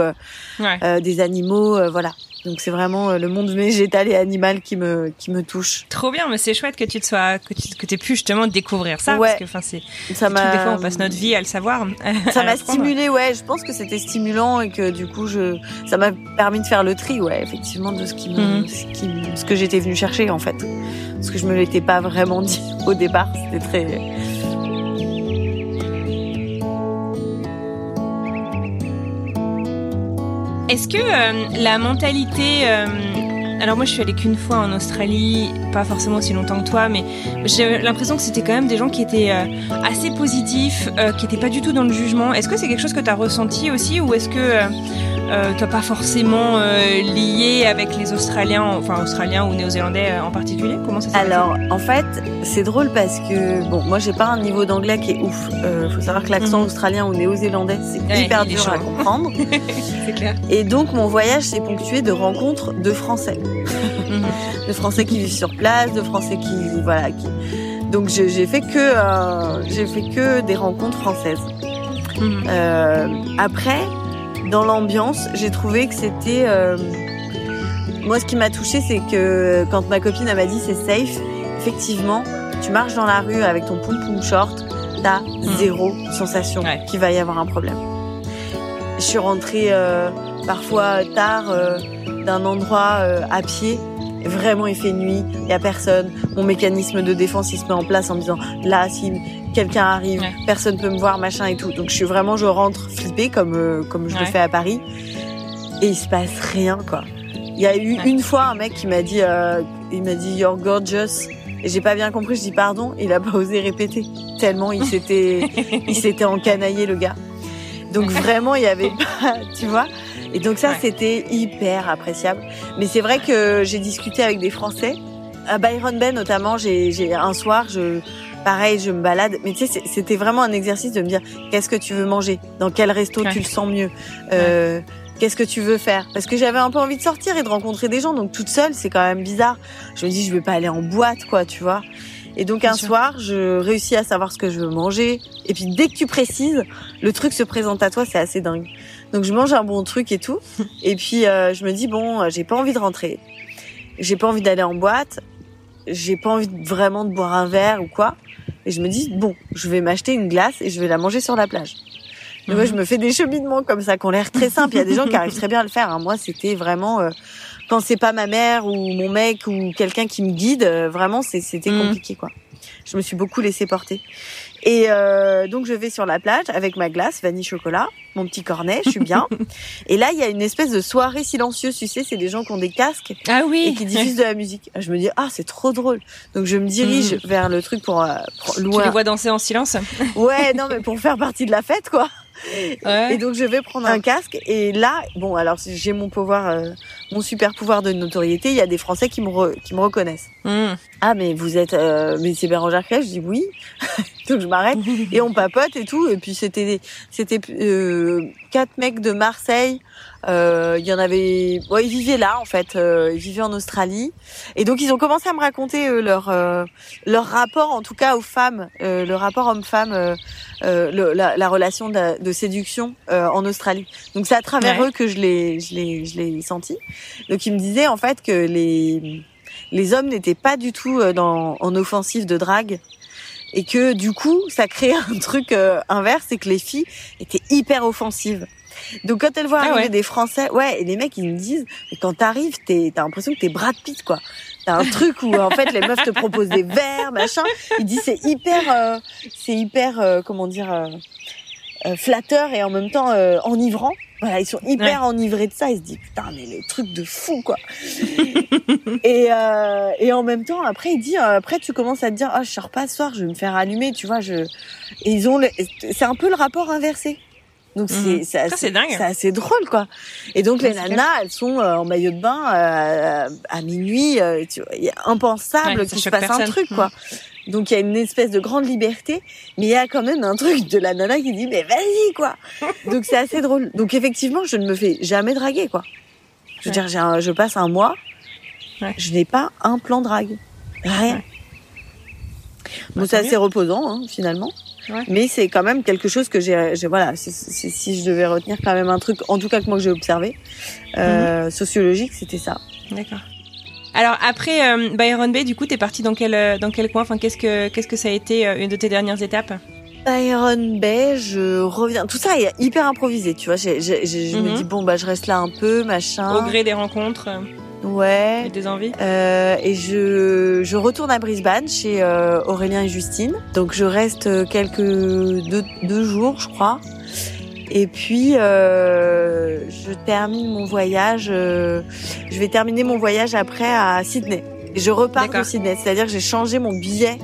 ouais. des animaux, voilà. Donc c'est vraiment euh, le monde végétal et animal qui me qui me touche. Trop bien, mais c'est chouette que tu te sois que tu que aies pu justement découvrir ça parce que enfin c'est ça m'a des fois on passe notre vie à le savoir. Ça m'a stimulé, ouais, je pense que c'était stimulant et que du coup je ça m'a permis de faire le tri, ouais, effectivement de ce qui me, mhm. ce, qui, ce que j'étais venue chercher en fait. Parce que je me l'étais pas vraiment dit au départ, c'était très Est-ce que euh, la mentalité... Euh, alors moi je suis allée qu'une fois en Australie, pas forcément aussi longtemps que toi, mais j'ai l'impression que c'était quand même des gens qui étaient euh, assez positifs, qui n'étaient pas du tout dans le jugement. Est-ce que c'est quelque chose que tu as ressenti aussi ou est-ce que euh, t'as pas forcément euh, lié avec les Australiens, enfin Australiens ou Néo-Zélandais euh, en particulier? Comment ça Alors, en fait, c'est drôle parce que bon, moi j'ai pas un niveau d'anglais qui est ouf. Euh, faut savoir que l'accent mhm. australien ou néo-zélandais c'est hyper dur à comprendre. c'est clair. Et donc mon voyage s'est ponctué de rencontres de Français. de Français qui vivent sur place, de Français qui voilà qui. Donc j'ai fait que j'ai fait que des rencontres françaises. Mhm. après dans l'ambiance, j'ai trouvé que c'était. Euh, moi, ce qui m'a touché, c'est que quand ma copine m'a dit c'est safe, effectivement, tu marches dans la rue avec ton poum poum short, t'as hmm. zéro sensation qu'il va y avoir un problème. Je suis rentrée euh, parfois tard euh, d'un endroit à pied. Vraiment, il fait nuit, il y a personne. Mon mécanisme de défense, il se met en place en me disant là, si quelqu'un arrive, personne peut me voir, machin et tout. Donc je suis vraiment, je rentre flippée comme euh, comme je le fais à Paris, et il se passe rien quoi. Il y a eu une fois un mec qui m'a dit, euh, il m'a dit you're gorgeous, Et j'ai pas bien compris, je dis pardon, il a pas osé répéter. Tellement il s'était, il s'était encanaillé le gars. Donc vraiment, il y avait pas, tu vois. Et donc ça, c'était hyper appréciable. Mais c'est vrai que j'ai discuté avec des Français. À Byron Bay notamment, j'ai, un soir, je, pareil, je me balade. Mais tu sais, c'était vraiment un exercice de me dire, qu'est-ce que tu veux manger? Dans quel resto tu le sens mieux? Euh, Qu'est-ce que tu veux faire? Parce que j'avais un peu envie de sortir et de rencontrer des gens. Donc toute seule, c'est quand même bizarre. Je me dis, je vais pas aller en boîte, quoi, tu vois. Et donc un soir, je réussis à savoir ce que je veux manger. Et puis dès que tu précises, le truc se présente à toi, c'est assez dingue. Donc je mange un bon truc et tout. Et puis euh, je me dis bon, j'ai pas envie de rentrer. J'ai pas envie d'aller en boîte. J'ai pas envie vraiment de boire un verre ou quoi. Et je me dis bon, je vais m'acheter une glace et je vais la manger sur la plage. Donc moi, je me fais des cheminements comme ça qui ont l'air très simples. Il y a des gens qui arrivent très bien à le faire. Hein. Moi, c'était vraiment euh, quand c'est pas ma mère ou mon mec ou quelqu'un qui me guide, euh, vraiment c'était mm. compliqué quoi. Je me suis beaucoup laissée porter. Et euh, donc je vais sur la plage avec ma glace vanille chocolat, mon petit cornet, je suis bien. et là il y a une espèce de soirée silencieuse, tu sais, c'est des gens qui ont des casques ah oui. et qui diffusent de la musique. Je me dis ah c'est trop drôle. Donc je me dirige mm. vers le truc pour, euh, pour loin. Tu les vois danser en silence? ouais non mais pour faire partie de la fête quoi. Et donc je vais prendre un casque et là, bon alors j'ai mon pouvoir, euh, mon super pouvoir de notoriété. Il y a des Français qui me qui me reconnaissent. Hmm. Ah mais vous êtes, euh, mais c'est Bérangère Crèche Je dis oui. donc je m'arrête et on papote et tout. Et puis c'était c'était euh, quatre mecs de Marseille. Euh, il y en avait, bon, ils vivaient là en fait, euh, ils vivaient en Australie, et donc ils ont commencé à me raconter leur leur rapport, en tout cas aux femmes, le rapport homme-femme, la, la, relation de, de séduction en Australie. Donc c'est à travers eux que je l'ai je l'ai je l'ai senti. Donc ils me disaient en fait que les les hommes n'étaient pas du tout dans en offensive de drague et que du coup ça crée un truc euh, inverse c'est que les filles étaient hyper offensives donc quand elles voient ah arriver des Français ouais et les mecs ils me disent quand t'arrives t'es t'as l'impression que t'es Brad Pitt quoi t'as un truc où en fait les meufs te proposent des verres machin ils disent c'est hyper euh, c'est hyper euh, comment dire flatteur et en même temps enivrant voilà, ils sont hyper enivrés de ça. Ils se disent putain mais le truc de fou quoi. et euh, et en même temps après il dit euh, après tu commences à te dire ah je sors pas ce soir je vais me faire allumer tu vois je et ils ont c'est un peu le rapport inversé. Donc c'est mhm. c'est assez, assez drôle quoi. Et donc les nanas elles sont euh, en maillot de bain euh, à minuit. tu vois, il est impensable qu'il se passe un truc quoi. Mhm. Donc il y a une espèce de grande liberté, mais il y a quand même un truc de la nana qui dit mais vas-y quoi. Donc c'est assez drôle. Donc effectivement, je ne me fais jamais draguer quoi. Je veux dire, je passe un mois, je n'ai pas un plan drague, rien. Bon, bah, c'est assez reposant hein, finalement, mais c'est quand même quelque chose que j'ai. Voilà, si je devais retenir quand même un truc, en tout cas que moi j'ai observé, euh, mhm. sociologique, c'était ça. D'accord. Alors après euh, Byron Bay, du coup, t'es parti dans quel euh, dans quel coin? Enfin, qu'est-ce que qu'est-ce que ça a été euh, une de tes dernières étapes? Byron Bay, je reviens. Tout ça est hyper improvisé, tu vois. je me mhm. dis bon bah je reste là un peu, machin. Au gré des rencontres. Ouais. Et des envies. Euh, et je je retourne à Brisbane chez Aurélien et Justine. Donc je reste quelques deux, deux jours, je crois. Et puis, euh, je termine mon voyage. Euh, je vais terminer mon voyage après à Sydney. je repars de Sydney, c'est-à-dire que j'ai changé mon billet.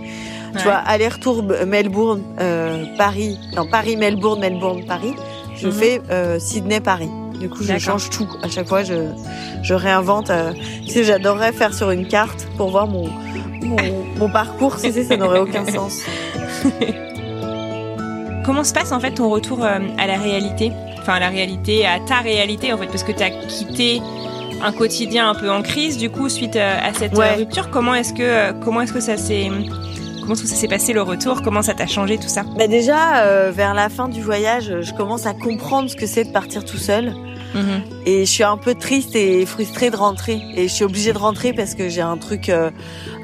Tu vois, aller-retour Melbourne, euh, Paris, non Paris, Melbourne, Melbourne, Paris. Je mhm. fais euh, Sydney, Paris. Du coup, je change tout. À chaque fois, je, je réinvente. Euh, tu sais, j'adorerais faire sur une carte pour voir mon, mon, mon parcours. Tu sais, ça n'aurait aucun sens. Comment se passe en fait ton retour euh, à la réalité? Enfin, à la réalité, à ta réalité en fait, parce que tu as quitté un quotidien un peu en crise du coup suite euh, à cette euh, rupture. Comment est-ce que comment est-ce que ça s'est comment ça s'est passé le retour? Comment ça t'a changé tout ça? Bah déjà vers la fin du voyage, je commence à comprendre ce que c'est de partir tout seul. Mhm. Et je suis un peu triste et frustrée de rentrer. Et je suis obligée de rentrer parce que j'ai un truc,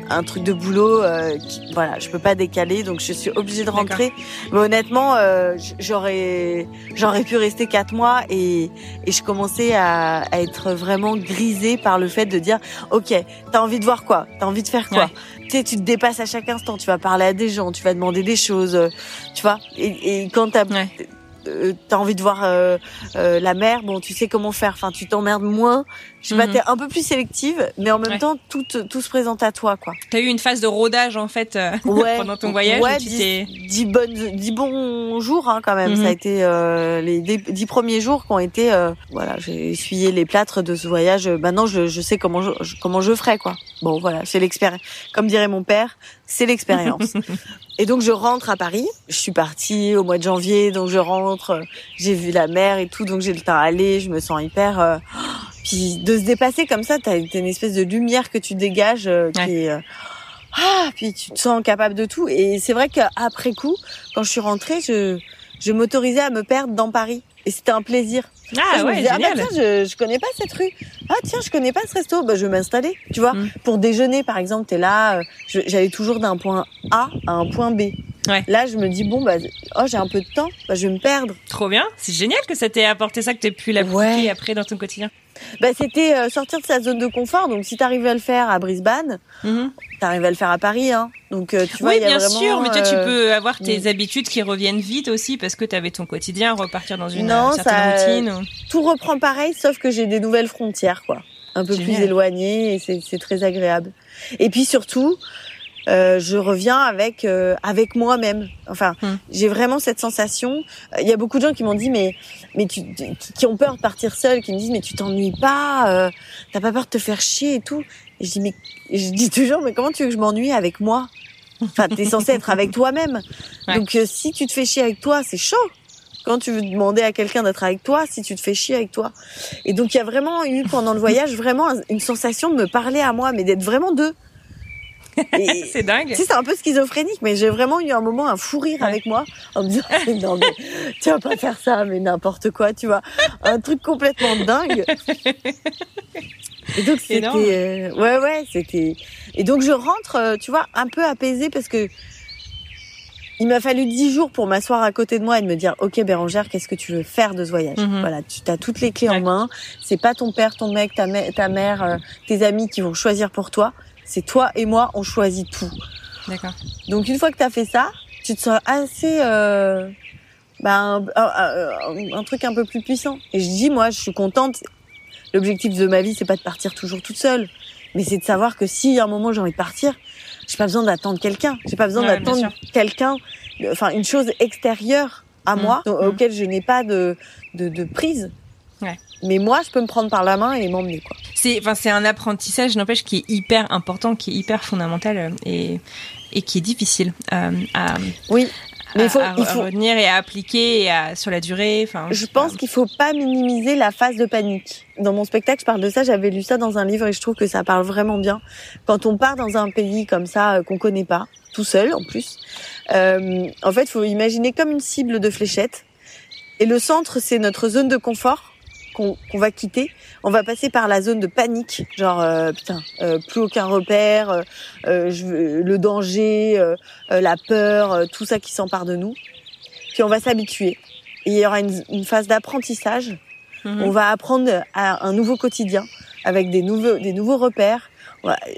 un truc de boulot euh, qui, voilà je peux pas décaler donc je suis obligée de rentrer. Mais honnêtement euh, j'aurais j'aurais pu rester quatre mois et et je commençais à, à, être vraiment grisée par le fait de dire ok t'as envie de voir quoi? T'as envie de faire quoi? Tu sais tu te dépasses à chaque instant. Tu vas parler à des gens tu vas demander des choses euh, tu vois? Et, et quand t'as euh, t'as envie de voir euh, euh, la mer, bon, tu sais comment faire. Enfin, tu t'emmerdes moins Je pas, Mhm. un peu plus sélective, mais en même Ouais. temps, tout, tout se présente à toi, quoi. T'as eu une phase de rodage en fait euh, Ouais. pendant ton voyage. Ouais, dix, dix bonnes, dix bons jours, hein, quand même. Mhm. Ça a été euh, les dix, premiers jours qui ont été, euh, voilà, j'ai essuyé les plâtres de ce voyage. Maintenant, je, je sais comment je, je- comment je ferai, quoi. Bon, voilà, c'est l'expérience. Comme dirait mon père, c'est l'expérience. et donc, je rentre à Paris. Je suis partie au mois de janvier, donc je rentre. euh, J'ai vu la mer et tout, donc j'ai le temps à aller. Je me sens hyper. Puis de se dépasser comme ça, t'as une espèce de lumière que tu dégages euh, qui Ouais. est. euh, ah, puis tu te sens capable de tout. Et c'est vrai qu'après coup, quand je suis rentrée, je, je m'autorisais à me perdre dans Paris. Et c'était un plaisir. Ah je me ouais, disais, ah bah tiens, je, je connais pas cette rue. Ah tiens, je connais pas ce resto. Bah je vais m'installer. Tu vois, Mm. pour déjeuner par exemple, t'es là. euh, J'allais toujours d'un point A à un point B. Ouais. Là, je me dis bon bah oh j'ai un peu de temps, bah je vais me perdre. Trop bien. C'est génial que ça t'ait apporté ça, que t'aies pu l'appliquer Ouais. après dans ton quotidien. Bah c'était euh, sortir de sa zone de confort. Donc si t'arrives à le faire à Brisbane, Mhm. t'arrives à le faire à Paris. Hein. Donc euh, tu vois, oui, y a bien vraiment, sûr, mais toi, tu euh, peux avoir tes mm. habitudes qui reviennent vite aussi parce que tu avais ton quotidien, repartir dans une Non, certaine ça- routine. ou- tout reprend pareil, sauf que j'ai des nouvelles frontières, quoi. Un peu Génial. plus éloignées et c'est très agréable. Et puis surtout, euh, je reviens avec euh, avec moi-même. Enfin, Hmm. j'ai vraiment cette sensation. Il y a beaucoup de gens qui m'ont dit mais mais tu qui, ont peur de partir seul, qui me disent mais tu t'ennuies pas, euh, t'as pas peur de te faire chier et tout. Et je dis mais je dis toujours mais comment tu veux que je m'ennuie avec moi? Enfin, t'es censé être avec toi-même. Ouais. Donc euh, si tu te fais chier avec toi, c'est chaud. Quand tu veux demander à quelqu'un d'être avec toi, si tu te fais chier avec toi. Et donc il y a vraiment eu pendant le voyage vraiment une sensation de me parler à moi, mais d'être vraiment deux. C'est dingue. tu sais, c'est un peu schizophrénique, mais j'ai vraiment eu un moment un fou rire Ouais. avec moi en me disant non mais tu vas pas faire ça, mais n'importe quoi, tu vois, un truc complètement dingue. Et donc c'était euh, ouais ouais c'était et donc je rentre euh, tu vois un peu apaisée parce que il m'a fallu dix jours pour m'asseoir à côté de moi et de me dire ok Bérangère qu'est-ce que tu veux faire de ce voyage? Mhm. voilà tu as toutes les clés en main c'est pas ton père ton mec ta, mè- ta mère euh, tes amis qui vont choisir pour toi c'est toi et moi on choisit tout D'accord. donc une fois que tu as fait ça, tu te sens assez euh, bah, un, un- un- un truc un peu plus puissant. Et je dis moi, je suis contente. L'objectif de ma vie, c'est pas de partir toujours toute seule, mais c'est de savoir que si à un moment j'ai envie de partir, j'ai pas besoin d'attendre quelqu'un. J'ai pas besoin Ouais, d'attendre quelqu'un, enfin une chose extérieure à Mm, moi mm. auquel je n'ai pas de, de, de prise. Mais moi, je peux me prendre par la main et m'emmener quoi. C'est, enfin, c'est un apprentissage, n'empêche, qui est hyper important, qui est hyper fondamental euh, et, et qui est difficile euh, à, Oui, mais à- faut, à, il à faut, retenir et à appliquer et à, sur la durée. Enfin, Je pense qu'il faut pas minimiser la phase de panique. Dans mon spectacle, je parle de ça. J'avais lu ça dans un livre et je trouve que ça parle vraiment bien. Quand on part dans un pays comme ça euh, qu'on connaît pas, tout seul en plus, euh, en fait, faut imaginer comme une cible de fléchette. Et le centre, c'est notre zone de confort qu'on va quitter. On va passer par la zone de panique, genre euh, putain, euh, plus aucun repère, euh, euh, je le danger, euh, euh, la peur, euh, tout ça qui s'empare de nous. Puis on va s'habituer. Et il y aura une, une phase d'apprentissage. Mhm. On va apprendre à un nouveau quotidien avec des nouveaux, des nouveaux repères.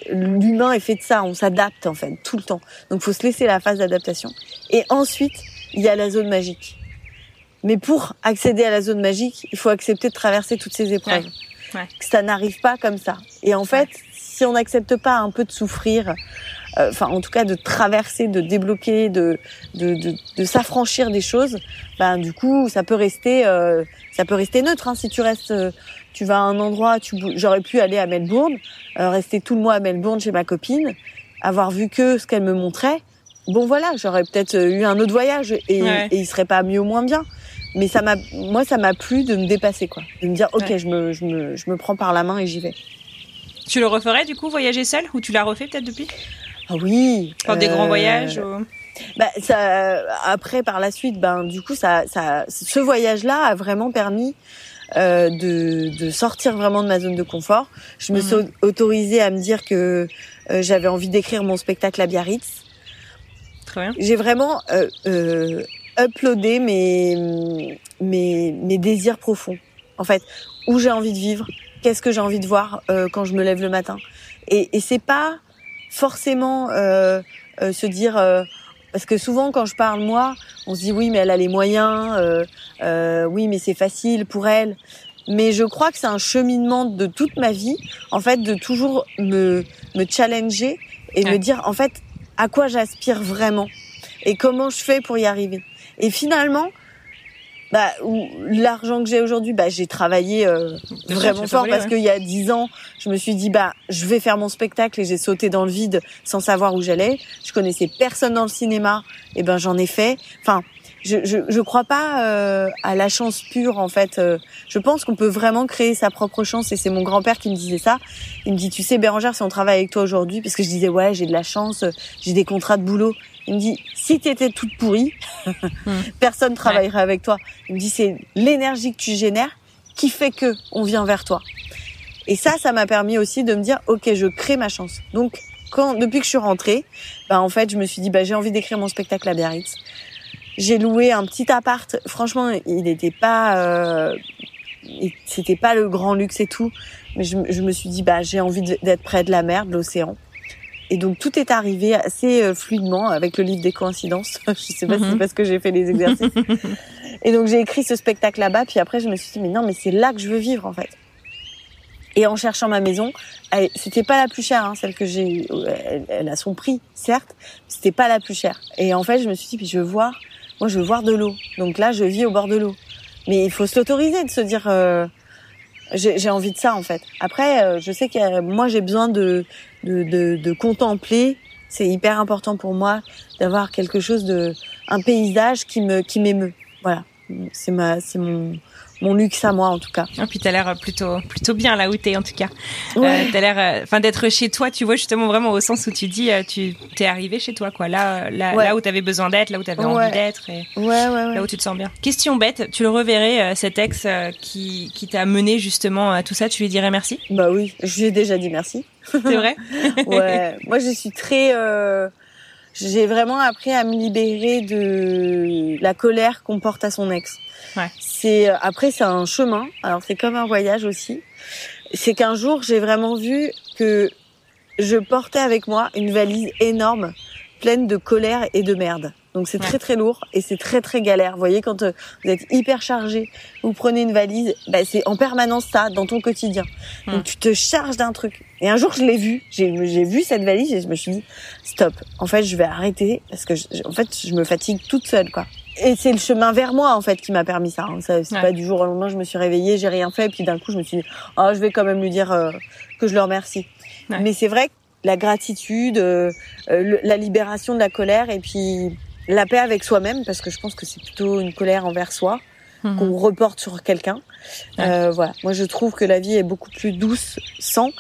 L'humain est fait de ça, on s'adapte en fait tout le temps. Donc faut se laisser la phase d'adaptation. Et ensuite, il y a la zone magique. Mais pour accéder à la zone magique, il faut accepter de traverser toutes ces épreuves. Ouais. Ouais. Que ça n'arrive pas comme ça. Et en fait, si on n'accepte pas un peu de souffrir, euh, enfin en tout cas de traverser, de débloquer, de de, de, de s'affranchir des choses, ben du coup ça peut rester euh, ça peut rester neutre. Hein, si tu restes, euh, tu vas à un endroit, tu j'aurais pu aller à Melbourne, euh, rester tout le mois à Melbourne chez ma copine, avoir vu que ce qu'elle me montrait. Bon voilà, j'aurais peut-être euh, eu un autre voyage et, Ouais. et il serait pas mieux ou moins bien. Mais ça m'a, moi ça m'a plu de me dépasser quoi, de me dire ok Ouais. je me je me je me prends par la main et j'y vais. Tu le referais du coup, voyager seul Ou tu l'as refait peut-être depuis? Ah oui. Faire des grands euh, voyages ou- Bah, ça, après, par la suite, ben, du coup, ça, ça, ce voyage-là a vraiment permis euh, de, de sortir vraiment de ma zone de confort. Je me Mhm. suis autorisée à me dire que euh, j'avais envie d'écrire mon spectacle à Biarritz. Très bien. J'ai vraiment uploadé mes, mes, mes désirs profonds. En fait, où j'ai envie de vivre, qu'est-ce que j'ai envie de voir euh, quand je me lève le matin. Et, et c'est pas forcément euh, euh, se dire euh, parce que souvent quand je parle moi, on se dit oui mais elle a les moyens, euh, euh, oui mais c'est facile pour elle. Mais je crois que c'est un cheminement de toute ma vie, en fait, de toujours me, me challenger et me dire, en fait, à quoi j'aspire vraiment et comment je fais pour y arriver. Et finalement, bah, l'argent que j'ai aujourd'hui, bah, j'ai travaillé euh, vraiment fort parce qu'il y a dix ans, je me suis dit bah je vais faire mon spectacle et j'ai sauté dans le vide sans savoir où j'allais. Je connaissais personne dans le cinéma, et ben j'en ai fait. Enfin, je je, je crois pas euh, à la chance pure en fait. Euh, je pense qu'on peut vraiment créer sa propre chance et c'est mon grand-père qui me disait ça. Il me dit tu sais Bérangère si on travaille avec toi aujourd'hui parce que je disais ouais j'ai de la chance, j'ai des contrats de boulot. Il me dit, si tu étais toute pourrie, hmm. personne ne travaillerait avec toi. Il me dit, c'est l'énergie que tu génères qui fait que on vient vers toi. Et ça, ça m'a permis aussi de me dire, ok, je crée ma chance. Donc, quand, depuis que je suis rentrée, bah, en fait, je me suis dit, bah, j'ai envie d'écrire mon spectacle à Biarritz. J'ai loué un petit appart. Franchement, il n'était pas, euh, c'était pas le grand luxe et tout. Mais je, je me suis dit, bah, j'ai envie d'être près de la mer, de l'océan. Et donc tout est arrivé assez euh, fluidement avec le livre des coïncidences. je sais pas si c'est mhm. parce que j'ai fait les exercices. et donc j'ai écrit ce spectacle là-bas, puis après je me suis dit mais non mais c'est là que je veux vivre en fait. Et en cherchant ma maison, c'était pas la plus chère, hein, celle que j'ai. Elle, a son prix, certes, c'était pas la plus chère. Et en fait, je me suis dit, puis je veux voir, moi, je veux voir de l'eau. Donc là, je vis au bord de l'eau. Mais il faut s'autoriser de se dire, euh, j'ai envie de ça en fait. Après, euh, je sais que moi j'ai besoin de, de, de, de contempler. C'est hyper important pour moi d'avoir quelque chose de, un paysage qui me qui m'émeut. Voilà, c'est ma, c'est mon mon luxe à moi en tout cas. Et ah, puis t'as l'air plutôt plutôt bien là où t'es en tout cas. Euh, t'as l'air, euh, enfin d'être chez toi. Tu vois justement vraiment au sens où tu dis, euh, tu t'es arrivé chez toi quoi. Là, là, là où t'avais besoin d'être, là où t'avais envie d'être, et là où tu te sens bien. Question bête, tu le reverrais cet ex qui qui t'a mené justement à tout ça. Tu lui dirais merci? Bah oui, je lui ai déjà dit merci. C'est vrai? Ouais. Moi je suis très j'ai vraiment appris à me libérer de la colère qu'on porte à son ex. Ouais. C'est euh, après c'est un chemin. Alors c'est comme un voyage aussi. C'est qu'un jour j'ai vraiment vu que je portais avec moi une valise énorme, pleine de colère et de merde. Donc c'est très très lourd et c'est très très galère. Vous voyez quand euh, vous êtes hyper chargé, vous prenez une valise, bah, c'est en permanence ça dans ton quotidien. Donc tu te charges d'un truc. Et un jour je l'ai vu, j'ai vu cette valise et je me suis dit stop. En fait je vais arrêter parce que je, en fait je me fatigue toute seule quoi. Et c'est le chemin vers moi en fait qui m'a permis ça. Hein. ça c'est pas du jour au lendemain je me suis réveillée, j'ai rien fait, et puis d'un coup je me suis dit oh je vais quand même lui dire euh, que je le remercie. Mais c'est vrai que la gratitude, euh, la libération de la colère et puis la paix avec soi-même, parce que je pense que c'est plutôt une colère envers soi mhm. qu'on reporte sur quelqu'un. Euh, voilà, moi je trouve que la vie est beaucoup plus douce sans.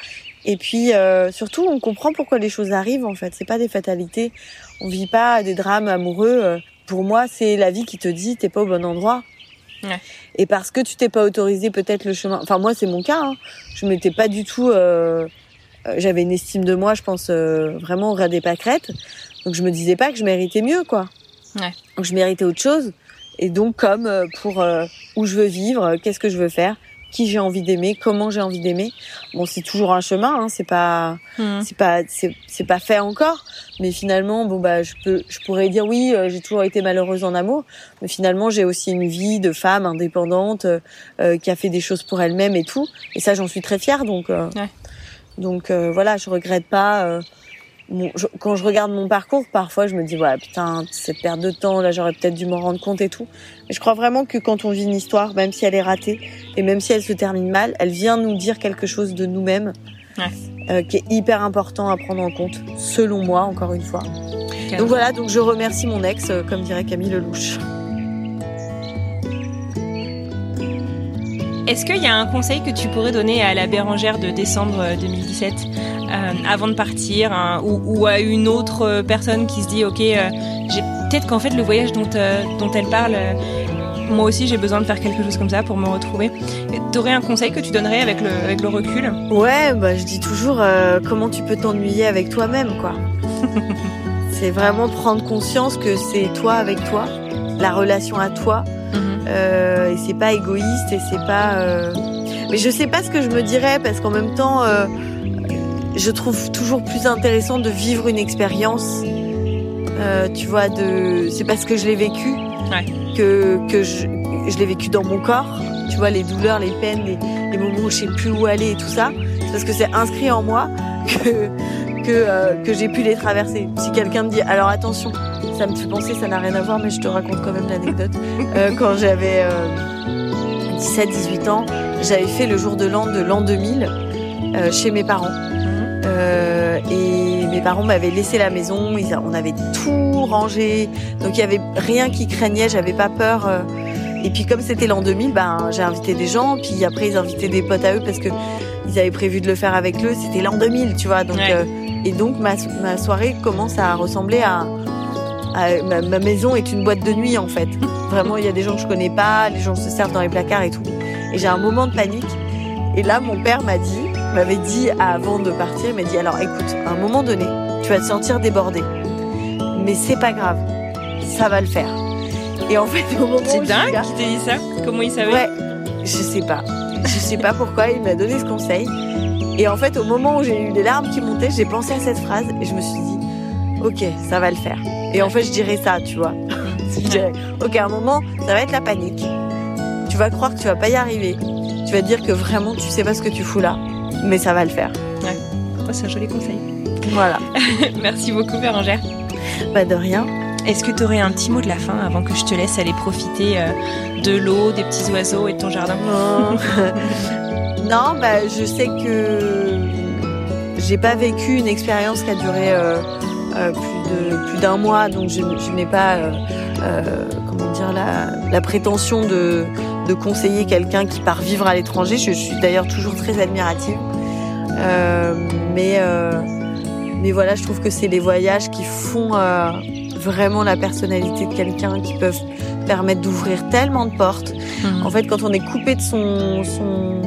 Et puis euh, surtout, on comprend pourquoi les choses arrivent. En fait, c'est pas des fatalités. On vit pas des drames amoureux. Euh, pour moi, c'est la vie qui te dit t'es pas au bon endroit. Ouais. Et parce que tu t'es pas autorisé peut-être le chemin. Enfin moi, c'est mon cas. Hein. Je m'étais pas du tout. Euh, euh, j'avais une estime de moi, je pense vraiment au ras des pâquerettes. Donc je me disais pas que je méritais mieux, quoi. Ouais. Donc je méritais autre chose. Et donc comme euh, pour euh, où je veux vivre, euh, qu'est-ce que je veux faire, qui j'ai envie d'aimer, comment j'ai envie d'aimer. Bon, c'est toujours un chemin, hein, c'est pas, mmh. c'est pas, c'est pas fait encore. Mais finalement, bon bah, je peux, je pourrais dire oui, j'ai toujours été malheureuse en amour, mais finalement, j'ai aussi une vie de femme indépendante qui a fait des choses pour elle-même et tout. Et ça, j'en suis très fière. Donc, ouais. donc voilà, je regrette pas quand je regarde mon parcours, parfois je me dis voilà putain cette perte de temps là j'aurais peut-être dû m'en rendre compte et tout. Mais je crois vraiment que quand on vit une histoire, même si elle est ratée et même si elle se termine mal, elle vient nous dire quelque chose de nous-mêmes euh, qui est hyper important à prendre en compte, selon moi encore une fois. Donc voilà, donc je remercie mon ex, euh, comme dirait Camille Lelouch. Est-ce qu'il y a un conseil que tu pourrais donner à la Bérangère de décembre 2017 euh, euh, avant de partir hein, ou, à une autre personne qui se dit ok euh, j'ai peut-être qu'en fait le voyage dont, dont elle parle moi aussi j'ai besoin de faire quelque chose comme ça pour me retrouver. T'aurais un conseil que tu donnerais avec le, avec le recul? Ouais, bah je dis toujours comment tu peux t'ennuyer avec toi-même quoi. c'est vraiment prendre conscience que c'est toi avec toi, la relation à toi, euh, et c'est pas égoïste et c'est pas. Euh... Mais je sais pas ce que je me dirais parce qu'en même temps, euh, je trouve toujours plus intéressant de vivre une expérience. Tu vois, de c'est parce que je l'ai vécu ouais. que que je, je l'ai vécu dans mon corps tu vois, les douleurs, les peines, les, les moments où je sais plus où aller et tout ça, c'est parce que c'est inscrit en moi que que, que j'ai pu les traverser. Si quelqu'un me dit, alors attention, ça me fait penser, ça n'a rien à voir, mais je te raconte quand même l'anecdote. Euh, quand j'avais 17-18 ans, j'avais fait le jour de l'an de l'an 2000 chez mes parents. et mes parents m'avaient laissé la maison, ils, on avait tout rangé, donc il y avait rien qui craignait, j'avais pas peur. Et puis comme c'était l'an 2000, ben j'ai invité des gens, puis après ils invitaient des potes à eux parce que ils avaient prévu de le faire avec eux. C'était l'an 2000, tu vois. Donc et donc ma, ma, soirée commence à ressembler à, à ma, ma, maison est une boîte de nuit en fait. Vraiment, il y a des gens que je connais pas, les gens se servent dans les placards et tout. Et j'ai un moment de panique. Et là, mon père m'a dit, m'avait dit avant de partir, il m'a dit alors écoute, à un moment donné, tu vas te sentir débordé, mais c'est pas grave, ça va le faire. Et en fait, au moment c'est dingue qu'il t'ait dit ça. Comment il savait Ouais, je sais pas. Je sais pas pourquoi il m'a donné ce conseil. Et en fait, au moment où j'ai eu les larmes qui montaient, j'ai pensé à cette phrase et je me suis dit, ok, ça va le faire. Et en fait, je dirais ça, tu vois. je dirais, ok, à un moment, ça va être la panique. Tu vas croire que tu vas pas y arriver. Tu vas dire que vraiment, tu sais pas ce que tu fous là, mais ça va le faire. Ouais, oh, c'est un joli conseil. Voilà. Merci beaucoup, Bérangère. Pas de rien. Est-ce que tu aurais un petit mot de la fin avant que je te laisse aller profiter euh, de l'eau, des petits oiseaux et de ton jardin? Non. Non, bah, je sais que j'ai pas vécu une expérience qui a duré euh, plus de plus d'un mois, donc je, je n'ai pas euh, euh, comment dire la, la prétention de, de conseiller quelqu'un qui part vivre à l'étranger. Je, je suis d'ailleurs toujours très admirative, euh, mais mais voilà, je trouve que c'est les voyages qui font vraiment la personnalité de quelqu'un, qui peuvent permettre d'ouvrir tellement de portes. Mmh. En fait, quand on est coupé de son, son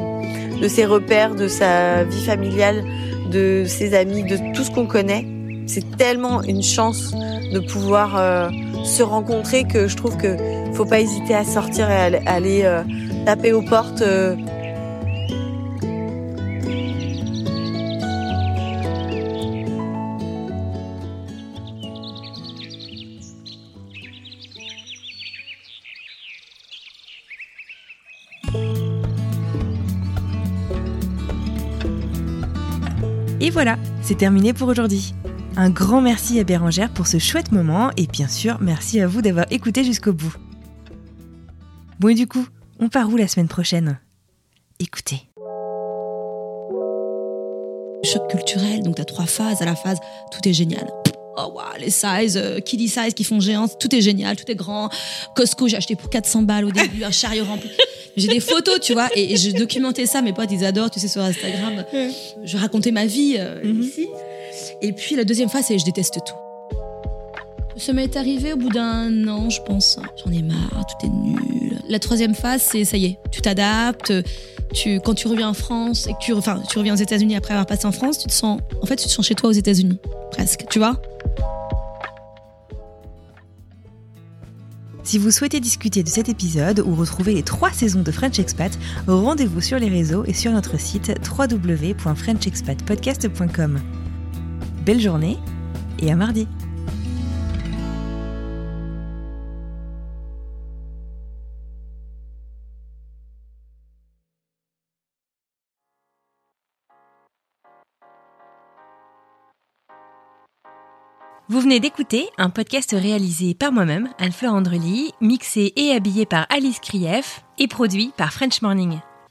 de ses repères, de sa vie familiale, de ses amis, de tout ce qu'on connaît. C'est tellement une chance de pouvoir euh, se rencontrer que je trouve que faut pas hésiter à sortir et aller euh, taper aux portes. Euh, Et voilà, c'est terminé pour aujourd'hui. Un grand merci à Bérangère pour ce chouette moment et bien sûr, merci à vous d'avoir écouté jusqu'au bout. Bon et du coup, on part où la semaine prochaine? Écoutez. Choc culturel, donc t'as trois phases. À la phase, tout est génial. Oh wow, les sizes, euh, kiddie size qui font géant, tout est génial, tout est grand. Costco, j'ai acheté pour 400 balles au début, un chariot rempli. J'ai des photos, tu vois, et, et je documentais ça. Mes potes, ils adorent, tu sais, sur Instagram. Je racontais ma vie euh, Mhm. ici. Et puis la deuxième phase, c'est je déteste tout. Ça m'est arrivé au bout d'un an, je pense. J'en ai marre, tout est nul. La troisième phase, c'est ça y est, tu t'adaptes. Tu, quand tu reviens en France et que tu, enfin, tu reviens aux États-Unis après avoir passé en France, tu te sens, en fait, tu te sens chez toi aux États-Unis, presque, tu vois. Si vous souhaitez discuter de cet épisode ou retrouver les trois saisons de French Expat, rendez-vous sur les réseaux et sur notre site www.frenchexpatpodcast.com. Belle journée et à mardi Vous venez d'écouter un podcast réalisé par moi-même, Anne-Fleur Andrely, mixé et habillé par Alice Krief et produit par French Morning.